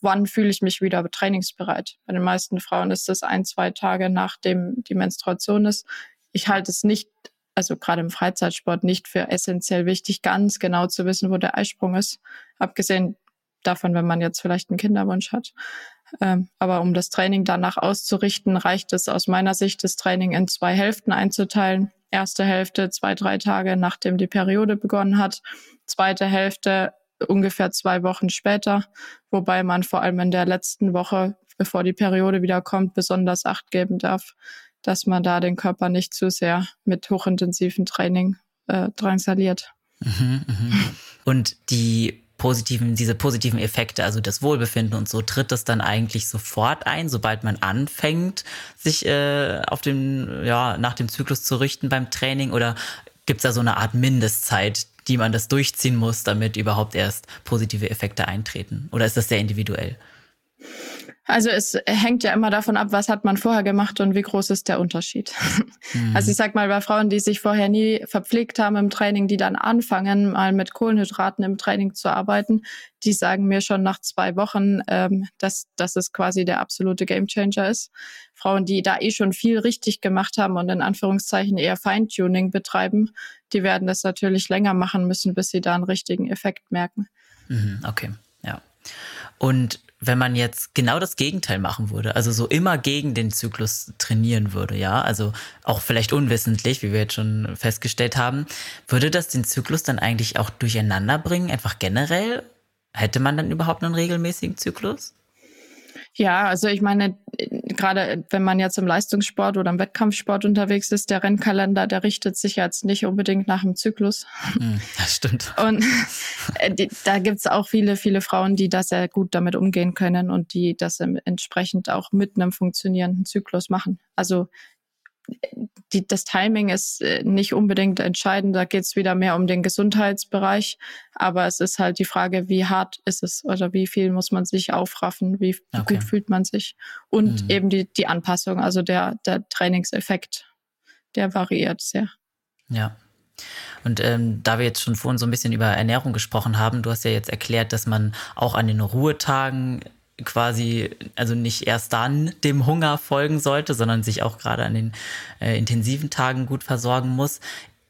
wann fühle ich mich wieder trainingsbereit? Bei den meisten Frauen ist das ein, zwei Tage nachdem die Menstruation ist. Ich halte es nicht, also gerade im Freizeitsport, nicht für essentiell wichtig, ganz genau zu wissen, wo der Eisprung ist. Abgesehen davon, wenn man jetzt vielleicht einen Kinderwunsch hat. Ähm, aber um das Training danach auszurichten, reicht es aus meiner Sicht, das Training in zwei Hälften einzuteilen erste Hälfte zwei, drei Tage nachdem die Periode begonnen hat, zweite Hälfte ungefähr zwei Wochen später, wobei man vor allem in der letzten Woche, bevor die Periode wieder kommt, besonders acht geben darf, dass man da den Körper nicht zu sehr mit hochintensiven Training äh, drangsaliert. Mhm, mh. Und die positiven, diese positiven Effekte, also das Wohlbefinden und so, tritt das dann eigentlich sofort ein, sobald man anfängt, sich äh, auf den, ja, nach dem Zyklus zu richten beim Training? Oder gibt es da so eine Art Mindestzeit, die man das durchziehen muss, damit überhaupt erst positive Effekte eintreten? Oder ist das sehr individuell? Also es hängt ja immer davon ab, was hat man vorher gemacht und wie groß ist der Unterschied. Mhm. Also ich sag mal, bei Frauen, die sich vorher nie verpflegt haben im Training, die dann anfangen, mal mit Kohlenhydraten im Training zu arbeiten, die sagen mir schon nach zwei Wochen, ähm, dass, dass es quasi der absolute Gamechanger ist. Frauen, die da eh schon viel richtig gemacht haben und in Anführungszeichen eher Feintuning betreiben, die werden das natürlich länger machen müssen, bis sie da einen richtigen Effekt merken. Mhm, okay, ja. Und wenn man jetzt genau das Gegenteil machen würde, also so immer gegen den Zyklus trainieren würde, ja, also auch vielleicht unwissentlich, wie wir jetzt schon festgestellt haben, würde das den Zyklus dann eigentlich auch durcheinander bringen, einfach generell? Hätte man dann überhaupt einen regelmäßigen Zyklus? Ja, also ich meine, gerade wenn man jetzt im Leistungssport oder im Wettkampfsport unterwegs ist, der Rennkalender, der richtet sich jetzt nicht unbedingt nach dem Zyklus. Hm, das stimmt. Und äh, die, da gibt's auch viele, viele Frauen, die das sehr gut damit umgehen können und die das entsprechend auch mit einem funktionierenden Zyklus machen. Also die, das Timing ist äh, nicht unbedingt entscheidend. Da geht es wieder mehr um den Gesundheitsbereich. Aber es ist halt die Frage, wie hart ist es oder wie viel muss man sich aufraffen, wie okay. gut fühlt man sich. Und mhm. eben die, die Anpassung, also der, der Trainingseffekt, der variiert sehr. Ja. Und ähm, da wir jetzt schon vorhin so ein bisschen über Ernährung gesprochen haben, du hast ja jetzt erklärt, dass man auch an den Ruhetagen quasi, also nicht erst dann dem Hunger folgen sollte, sondern sich auch gerade an den äh, intensiven Tagen gut versorgen muss.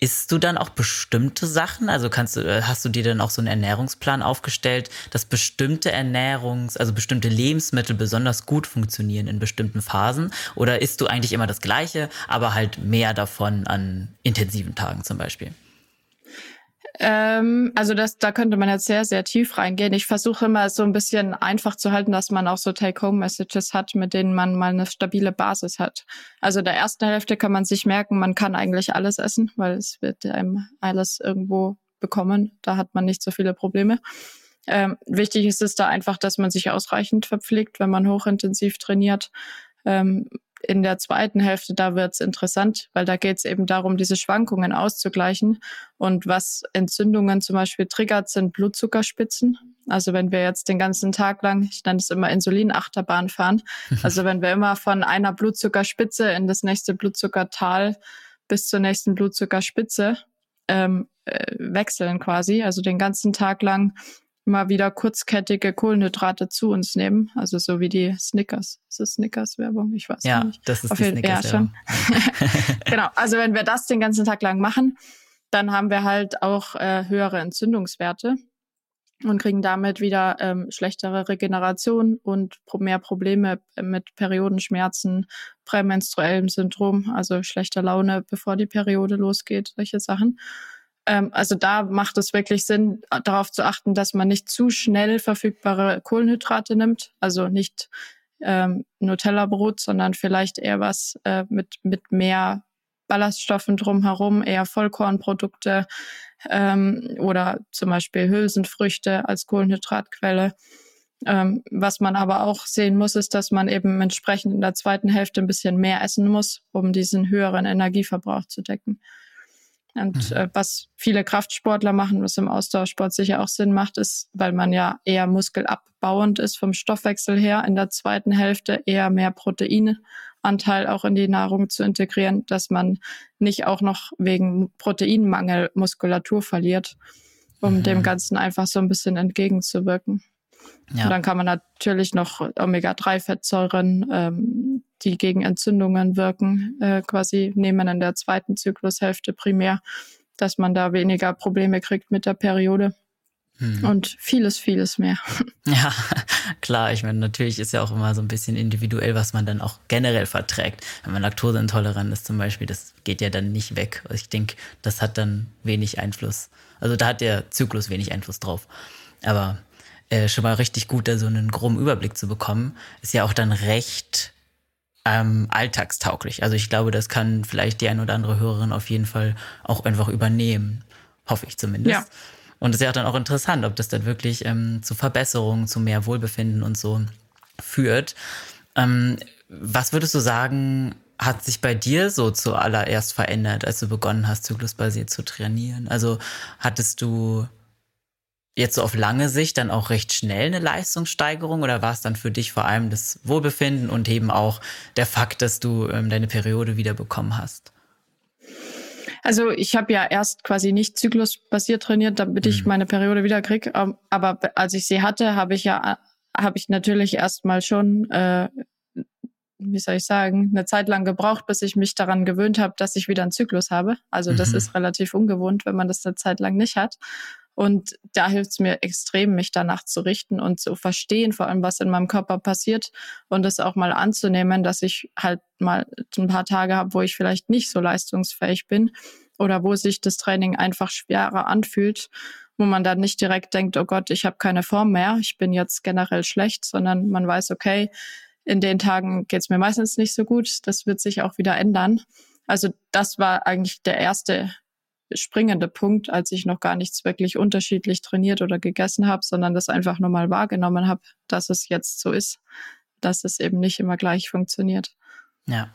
Isst du dann auch bestimmte Sachen? Also kannst du, äh, hast du dir dann auch so einen Ernährungsplan aufgestellt, dass bestimmte Ernährungs-, also bestimmte Lebensmittel besonders gut funktionieren in bestimmten Phasen? Oder isst du eigentlich immer das Gleiche, aber halt mehr davon an intensiven Tagen zum Beispiel? Ähm, also das, da könnte man jetzt sehr, sehr tief reingehen. Ich versuche immer so ein bisschen einfach zu halten, dass man auch so Take-Home-Messages hat, mit denen man mal eine stabile Basis hat. Also der ersten Hälfte kann man sich merken, man kann eigentlich alles essen, weil es wird einem alles irgendwo bekommen. Da hat man nicht so viele Probleme. Ähm, wichtig ist es da einfach, dass man sich ausreichend verpflegt, wenn man hochintensiv trainiert. Ähm, in der zweiten Hälfte, da wird's interessant, weil da geht's eben darum, diese Schwankungen auszugleichen. Und was Entzündungen zum Beispiel triggert, sind Blutzuckerspitzen. Also wenn wir jetzt den ganzen Tag lang, ich nenne es immer Insulinachterbahn fahren, also wenn wir immer von einer Blutzuckerspitze in das nächste Blutzuckertal bis zur nächsten Blutzuckerspitze ähm, äh, wechseln quasi, also den ganzen Tag lang immer wieder kurzkettige Kohlenhydrate zu uns nehmen. Also so wie die Snickers. Ist das Snickers-Werbung? Ich weiß ja, nicht. das ist Auf die Snickers-Werbung. genau. Also wenn wir das den ganzen Tag lang machen, dann haben wir halt auch äh, höhere Entzündungswerte und kriegen damit wieder ähm, schlechtere Regeneration und mehr Probleme mit Periodenschmerzen, prämenstruellem Syndrom, also schlechter Laune, bevor die Periode losgeht, solche Sachen. Ähm, also da macht es wirklich Sinn, darauf zu achten, dass man nicht zu schnell verfügbare Kohlenhydrate nimmt, also nicht ähm, Nutella-Brot, sondern vielleicht eher was äh, mit, mit mehr Ballaststoffen drumherum, eher Vollkornprodukte ähm, oder zum Beispiel Hülsenfrüchte als Kohlenhydratquelle. Ähm, was man aber auch sehen muss, ist, dass man eben entsprechend in der zweiten Hälfte ein bisschen mehr essen muss, um diesen höheren Energieverbrauch zu decken. Und mhm. äh, was viele Kraftsportler machen, was im Ausdauersport sicher auch Sinn macht, ist, weil man ja eher muskelabbauend ist vom Stoffwechsel her, in der zweiten Hälfte eher mehr Proteinanteil auch in die Nahrung zu integrieren, dass man nicht auch noch wegen Proteinmangel Muskulatur verliert, um mhm. dem Ganzen einfach so ein bisschen entgegenzuwirken. Ja. Und dann kann man natürlich noch Omega-3-Fettsäuren, ähm, die gegen Entzündungen wirken, äh, quasi nehmen in der zweiten Zyklushälfte primär, dass man da weniger Probleme kriegt mit der Periode. Hm. Und vieles, vieles mehr. Ja, klar. Ich meine, natürlich ist ja auch immer so ein bisschen individuell, was man dann auch generell verträgt. Wenn man laktoseintolerant ist zum Beispiel, das geht ja dann nicht weg. Ich denke, das hat dann wenig Einfluss. Also da hat der Zyklus wenig Einfluss drauf. Aber äh, schon mal richtig gut, da so einen groben Überblick zu bekommen, ist ja auch dann recht ähm, alltagstauglich. Also ich glaube, das kann vielleicht die ein oder andere Hörerin auf jeden Fall auch einfach übernehmen. Hoffe ich zumindest. Ja. Und es ist ja auch dann auch interessant, ob das dann wirklich ähm, zu Verbesserungen, zu mehr Wohlbefinden und so führt. Ähm, was würdest du sagen, hat sich bei dir so zuallererst verändert, als du begonnen hast, zyklusbasiert zu trainieren? Also hattest du jetzt so auf lange Sicht dann auch recht schnell eine Leistungssteigerung oder war es dann für dich vor allem das Wohlbefinden und eben auch der Fakt, dass du ähm, deine Periode wieder bekommen hast? Also ich habe ja erst quasi nicht zyklusbasiert trainiert, damit ich mhm. meine Periode wieder krieg. Ähm, aber als ich sie hatte, habe ich ja habe ich natürlich erstmal schon äh, wie soll ich sagen, eine Zeit lang gebraucht, bis ich mich daran gewöhnt habe, dass ich wieder einen Zyklus habe. Also das mhm. ist relativ ungewohnt, wenn man das eine Zeit lang nicht hat. Und da hilft es mir extrem, mich danach zu richten und zu verstehen, vor allem, was in meinem Körper passiert und es auch mal anzunehmen, dass ich halt mal ein paar Tage habe, wo ich vielleicht nicht so leistungsfähig bin oder wo sich das Training einfach schwerer anfühlt, wo man dann nicht direkt denkt, oh Gott, ich habe keine Form mehr, ich bin jetzt generell schlecht, sondern man weiß, okay, in den Tagen geht es mir meistens nicht so gut, das wird sich auch wieder ändern. Also das war eigentlich der erste springende Punkt, als ich noch gar nichts wirklich unterschiedlich trainiert oder gegessen habe, sondern das einfach nur mal wahrgenommen habe, dass es jetzt so ist, dass es eben nicht immer gleich funktioniert. Ja.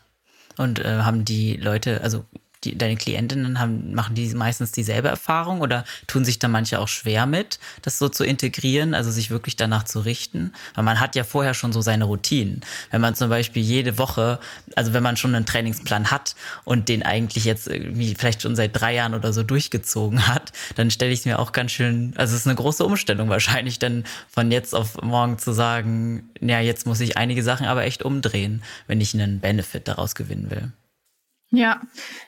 Und äh, haben die Leute, also die, deine Klientinnen haben, machen die meistens dieselbe Erfahrung oder tun sich da manche auch schwer mit, das so zu integrieren, also sich wirklich danach zu richten? Weil man hat ja vorher schon so seine Routinen. Wenn man zum Beispiel jede Woche, also wenn man schon einen Trainingsplan hat und den eigentlich jetzt irgendwie vielleicht schon seit drei Jahren oder so durchgezogen hat, dann stelle ich es mir auch ganz schön, also es ist eine große Umstellung wahrscheinlich, dann von jetzt auf morgen zu sagen, ja, jetzt muss ich einige Sachen aber echt umdrehen, wenn ich einen Benefit daraus gewinnen will. Ja,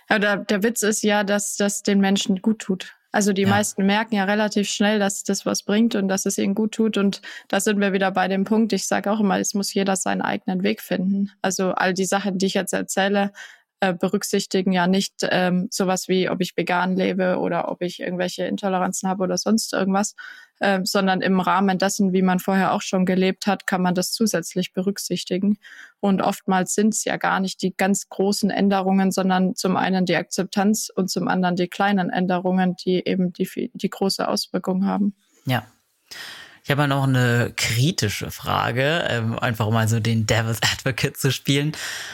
aber der, der Witz ist ja, dass das den Menschen gut tut. Also die ja. meisten merken ja relativ schnell, dass das was bringt und dass es ihnen gut tut. Und da sind wir wieder bei dem Punkt. Ich sage auch immer, es muss jeder seinen eigenen Weg finden. Also all die Sachen, die ich jetzt erzähle, äh, berücksichtigen ja nicht ähm, sowas wie, ob ich vegan lebe oder ob ich irgendwelche Intoleranzen habe oder sonst irgendwas, äh, sondern im Rahmen dessen, wie man vorher auch schon gelebt hat, kann man das zusätzlich berücksichtigen. Und oftmals sind es ja gar nicht die ganz großen Änderungen, sondern zum einen die Akzeptanz und zum anderen die kleinen Änderungen, die eben die, die große Auswirkung haben. Ja. Ich habe noch eine kritische Frage, ähm, einfach mal so den Devil's Advocate zu spielen.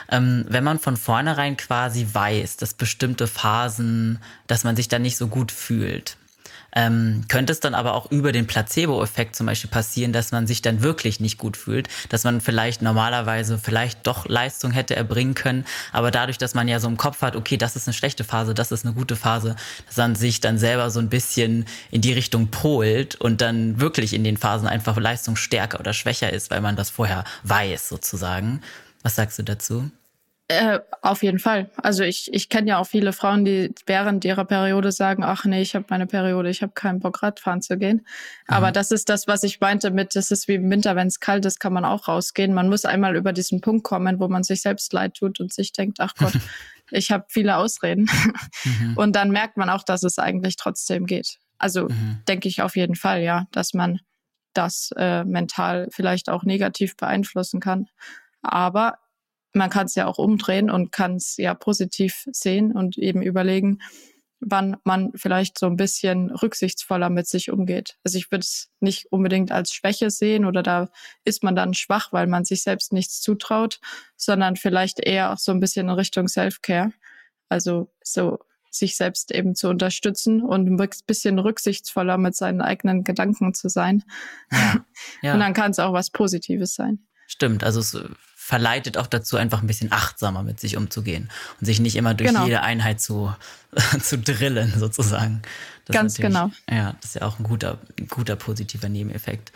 Ähm, wenn man von vornherein quasi weiß, dass bestimmte Phasen, dass man sich da nicht so gut fühlt, ähm, könnte es dann aber auch über den Placebo-Effekt zum Beispiel passieren, dass man sich dann wirklich nicht gut fühlt, dass man vielleicht normalerweise vielleicht doch Leistung hätte erbringen können, aber dadurch, dass man ja so im Kopf hat, okay, das ist eine schlechte Phase, das ist eine gute Phase, dass man sich dann selber so ein bisschen in die Richtung polt und dann wirklich in den Phasen einfach Leistung stärker oder schwächer ist, weil man das vorher weiß sozusagen. Was sagst du dazu? Äh, auf jeden Fall. Also ich, ich kenne ja auch viele Frauen, die während ihrer Periode sagen, ach nee, ich habe meine Periode, ich habe keinen Bock Radfahren zu gehen. Mhm. Aber das ist das, was ich meinte mit, das ist wie im Winter, wenn es kalt ist, kann man auch rausgehen. Man muss einmal über diesen Punkt kommen, wo man sich selbst leid tut und sich denkt, ach Gott, ich habe viele Ausreden. Mhm. Und dann merkt man auch, dass es eigentlich trotzdem geht. Also mhm. denke ich auf jeden Fall, ja, dass man das äh, mental vielleicht auch negativ beeinflussen kann. Aber man kann es ja auch umdrehen und kann es ja positiv sehen und eben überlegen, wann man vielleicht so ein bisschen rücksichtsvoller mit sich umgeht. Also ich würde es nicht unbedingt als Schwäche sehen oder da ist man dann schwach, weil man sich selbst nichts zutraut, sondern vielleicht eher auch so ein bisschen in Richtung Self-Care. Also so sich selbst eben zu unterstützen und ein bisschen rücksichtsvoller mit seinen eigenen Gedanken zu sein. Ja, ja. Und dann kann es auch was Positives sein. Stimmt, also es verleitet auch dazu, einfach ein bisschen achtsamer mit sich umzugehen und sich nicht immer durch genau. jede Einheit zu, zu drillen, sozusagen. Das Ganz genau. Ja, das ist ja auch ein guter, guter positiver Nebeneffekt.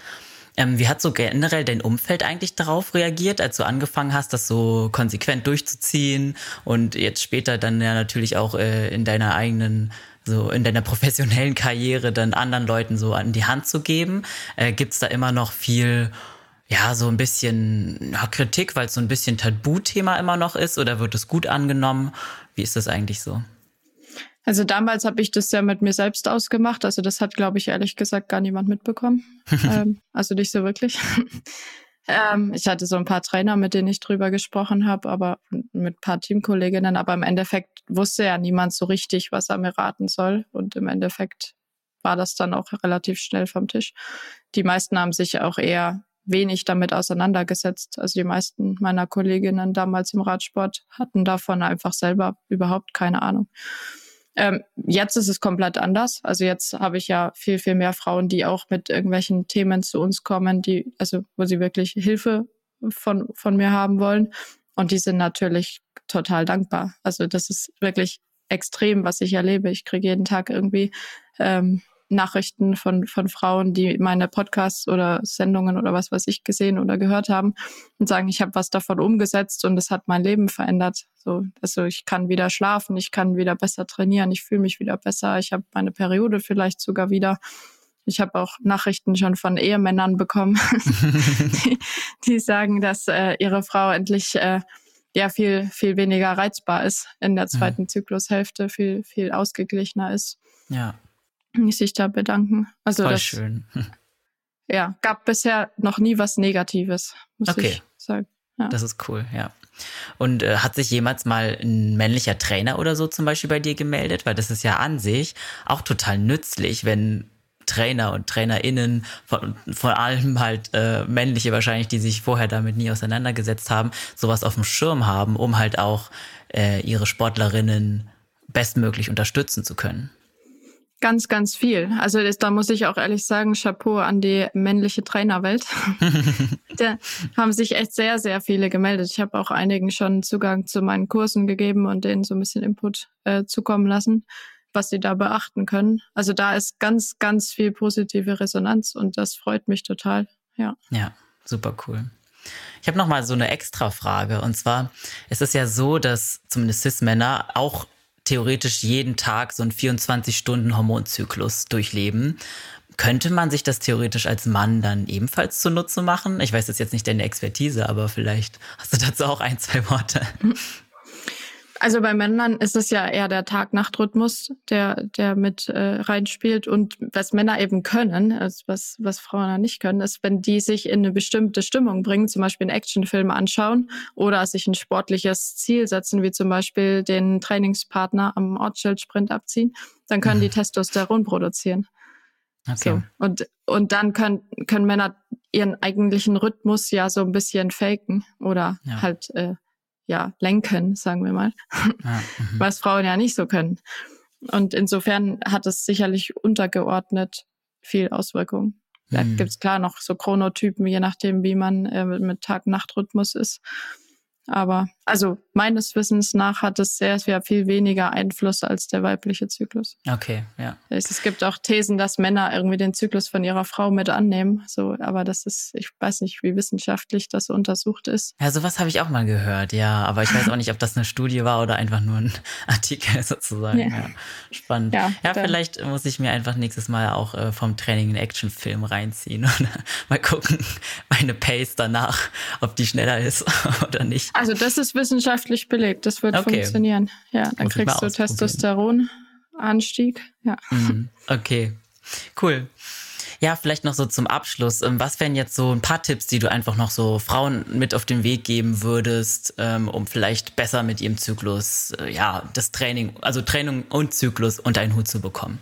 Ähm, wie hat so generell dein Umfeld eigentlich darauf reagiert, als du angefangen hast, das so konsequent durchzuziehen und jetzt später dann ja natürlich auch äh, in deiner eigenen so in deiner professionellen Karriere dann anderen Leuten so an die Hand zu geben? Äh, Gibt es da immer noch viel ja, so ein bisschen ja, Kritik, weil es so ein bisschen Tabuthema immer noch ist oder wird es gut angenommen? Wie ist das eigentlich so? Also damals habe ich das ja mit mir selbst ausgemacht. Also das hat, glaube ich, ehrlich gesagt gar niemand mitbekommen. ähm, also nicht so wirklich. ähm, ich hatte so ein paar Trainer, mit denen ich drüber gesprochen habe, aber mit ein paar Teamkolleginnen. Aber im Endeffekt wusste ja niemand so richtig, was er mir raten soll. Und im Endeffekt war das dann auch relativ schnell vom Tisch. Die meisten haben sich auch eher wenig damit auseinandergesetzt. Also die meisten meiner Kolleginnen damals im Radsport hatten davon einfach selber überhaupt keine Ahnung. Ähm, jetzt ist es komplett anders. Also jetzt habe ich ja viel, viel mehr Frauen, die auch mit irgendwelchen Themen zu uns kommen, die, also wo sie wirklich Hilfe von, von mir haben wollen. Und die sind natürlich total dankbar. Also das ist wirklich extrem, was ich erlebe. Ich kriege jeden Tag irgendwie ähm, Nachrichten von, von Frauen, die meine Podcasts oder Sendungen oder was weiß ich gesehen oder gehört haben und sagen, ich habe was davon umgesetzt und es hat mein Leben verändert. So, also ich kann wieder schlafen, ich kann wieder besser trainieren, ich fühle mich wieder besser, ich habe meine Periode vielleicht sogar wieder. Ich habe auch Nachrichten schon von Ehemännern bekommen, die, die, sagen, dass äh, ihre Frau endlich äh, ja viel viel weniger reizbar ist in der zweiten mhm. Zyklushälfte, viel viel ausgeglichener ist. Ja sich da bedanken. Also Voll das, schön. Ja, gab bisher noch nie was Negatives, muss okay. ich sagen. Ja. Das ist cool, ja. Und äh, hat sich jemals mal ein männlicher Trainer oder so zum Beispiel bei dir gemeldet? Weil das ist ja an sich auch total nützlich, wenn Trainer und TrainerInnen, von, von allem halt äh, männliche wahrscheinlich, die sich vorher damit nie auseinandergesetzt haben, sowas auf dem Schirm haben, um halt auch äh, ihre Sportlerinnen bestmöglich unterstützen zu können. Ganz, ganz viel. Also das, da muss ich auch ehrlich sagen, Chapeau an die männliche Trainerwelt. da haben sich echt sehr, sehr viele gemeldet. Ich habe auch einigen schon Zugang zu meinen Kursen gegeben und denen so ein bisschen Input äh, zukommen lassen, was sie da beachten können. Also da ist ganz, ganz viel positive Resonanz und das freut mich total. Ja. Ja, super cool. Ich habe noch mal so eine extra Frage und zwar ist es ja so, dass zumindest Cis-Männer auch theoretisch jeden Tag so einen 24-Stunden-Hormonzyklus durchleben. Könnte man sich das theoretisch als Mann dann ebenfalls zunutze machen? Ich weiß, das ist jetzt nicht deine Expertise, aber vielleicht hast du dazu auch ein, zwei Worte. Also bei Männern ist es ja eher der Tag-Nacht-Rhythmus, der, der mit äh, reinspielt. Und was Männer eben können, also was, was Frauen ja nicht können, ist, wenn die sich in eine bestimmte Stimmung bringen, zum Beispiel einen Actionfilm anschauen oder sich ein sportliches Ziel setzen, wie zum Beispiel den Trainingspartner am Ortsschildsprint abziehen, dann können mhm. die Testosteron produzieren. Okay. So. Und, und dann können, können Männer ihren eigentlichen Rhythmus ja so ein bisschen faken oder ja. halt äh, ja, lenken, sagen wir mal, ja, mhm. was Frauen ja nicht so können. Und insofern hat es sicherlich untergeordnet viel Auswirkungen. Da mhm. gibt es klar noch so Chronotypen, je nachdem, wie man äh, mit Tag-Nacht-Rhythmus ist. Aber also meines Wissens nach hat es sehr, sehr viel weniger Einfluss als der weibliche Zyklus. Okay, ja. Es, es, gibt auch Thesen, dass Männer irgendwie den Zyklus von ihrer Frau mit annehmen. So, aber das ist, ich weiß nicht, wie wissenschaftlich das untersucht ist. Ja, sowas habe ich auch mal gehört, ja. Aber ich weiß auch nicht, ob das eine Studie war oder einfach nur ein Artikel sozusagen. Ja. ja. Spannend. Ja, ja vielleicht muss ich mir einfach nächstes Mal auch äh, vom Training einen Actionfilm reinziehen und mal gucken, meine Pace danach, ob die schneller ist oder nicht. Also das ist wissenschaftlich belegt. Das wird okay. funktionieren. Ja, dann Muss kriegst du Testosteronanstieg. Ja. Mhm. Okay, cool. Ja, vielleicht noch so zum Abschluss. Ähm, was wären jetzt so ein paar Tipps, die du einfach noch so Frauen mit auf den Weg geben würdest, ähm, um vielleicht besser mit ihrem Zyklus, äh, ja, das Training, also Training und Zyklus unter einen Hut zu bekommen?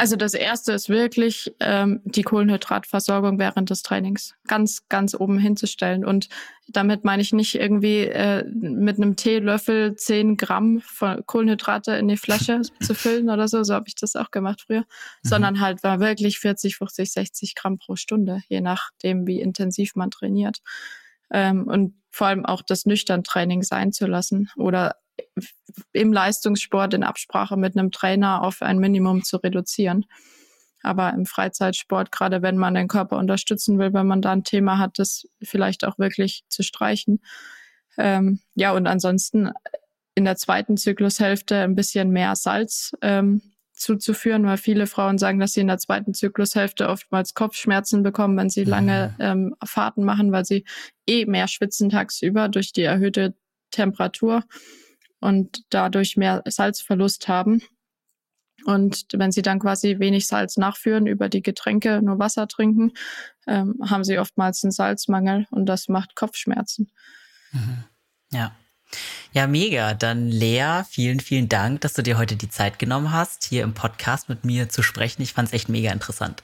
Also das erste ist wirklich ähm, die Kohlenhydratversorgung während des Trainings ganz, ganz oben hinzustellen. Und damit meine ich nicht irgendwie äh, mit einem Teelöffel zehn Gramm von Kohlenhydrate in die Flasche zu füllen oder so. So habe ich das auch gemacht früher. Mhm. Sondern halt war wirklich 40, 50, 60 Gramm pro Stunde, je nachdem, wie intensiv man trainiert. Ähm, und vor allem auch das Nüchtern-Training sein zu lassen oder im Leistungssport in Absprache mit einem Trainer auf ein Minimum zu reduzieren. Aber im Freizeitsport, gerade wenn man den Körper unterstützen will, wenn man da ein Thema hat, das vielleicht auch wirklich zu streichen. Ähm, ja, und ansonsten in der zweiten Zyklushälfte ein bisschen mehr Salz ähm, zuzuführen, weil viele Frauen sagen, dass sie in der zweiten Zyklushälfte oftmals Kopfschmerzen bekommen, wenn sie lange mhm. ähm, Fahrten machen, weil sie eh mehr schwitzen tagsüber durch die erhöhte Temperatur und dadurch mehr Salzverlust haben. Und wenn sie dann quasi wenig Salz nachführen über die Getränke, nur Wasser trinken, ähm, haben sie oftmals einen Salzmangel und das macht Kopfschmerzen. Mhm. Ja. Ja, mega. Dann Lea, vielen, vielen Dank, dass du dir heute die Zeit genommen hast, hier im Podcast mit mir zu sprechen. Ich fand es echt mega interessant.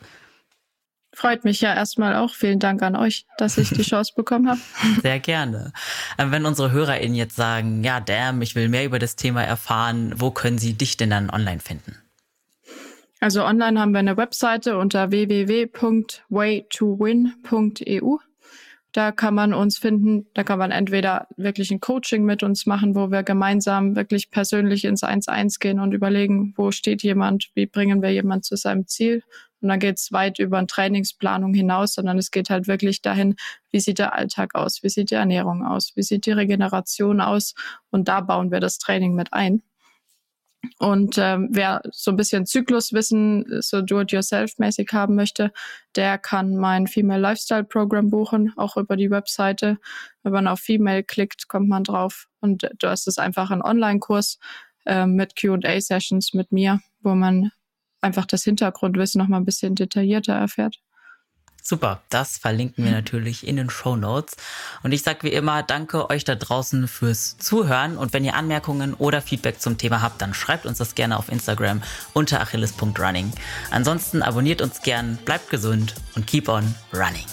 Freut mich ja erstmal auch. Vielen Dank an euch, dass ich die Chance bekommen habe. Sehr gerne. Ähm, wenn unsere HörerInnen jetzt sagen, ja, damn, ich will mehr über das Thema erfahren, wo können sie dich denn dann online finden? Also online haben wir eine Webseite unter www.waytowin.eu. Da kann man uns finden, da kann man entweder wirklich ein Coaching mit uns machen, wo wir gemeinsam wirklich persönlich ins 1-1 gehen und überlegen, wo steht jemand, wie bringen wir jemand zu seinem Ziel und dann geht es weit über eine Trainingsplanung hinaus, sondern es geht halt wirklich dahin, wie sieht der Alltag aus, wie sieht die Ernährung aus, wie sieht die Regeneration aus. Und da bauen wir das Training mit ein. Und ähm, wer so ein bisschen Zykluswissen, so do-it-yourself-mäßig haben möchte, der kann mein Female Lifestyle Program buchen, auch über die Webseite. Wenn man auf Female klickt, kommt man drauf. Und da ist es einfach ein Online-Kurs äh, mit Q&A-Sessions mit mir, wo man einfach das Hintergrundwissen noch mal ein bisschen detaillierter erfährt. Super, das verlinken wir natürlich in den Show Notes. Und ich sage wie immer, danke euch da draußen fürs Zuhören. Und wenn ihr Anmerkungen oder Feedback zum Thema habt, dann schreibt uns das gerne auf Instagram unter achilles.running. Ansonsten abonniert uns gern, bleibt gesund und keep on running.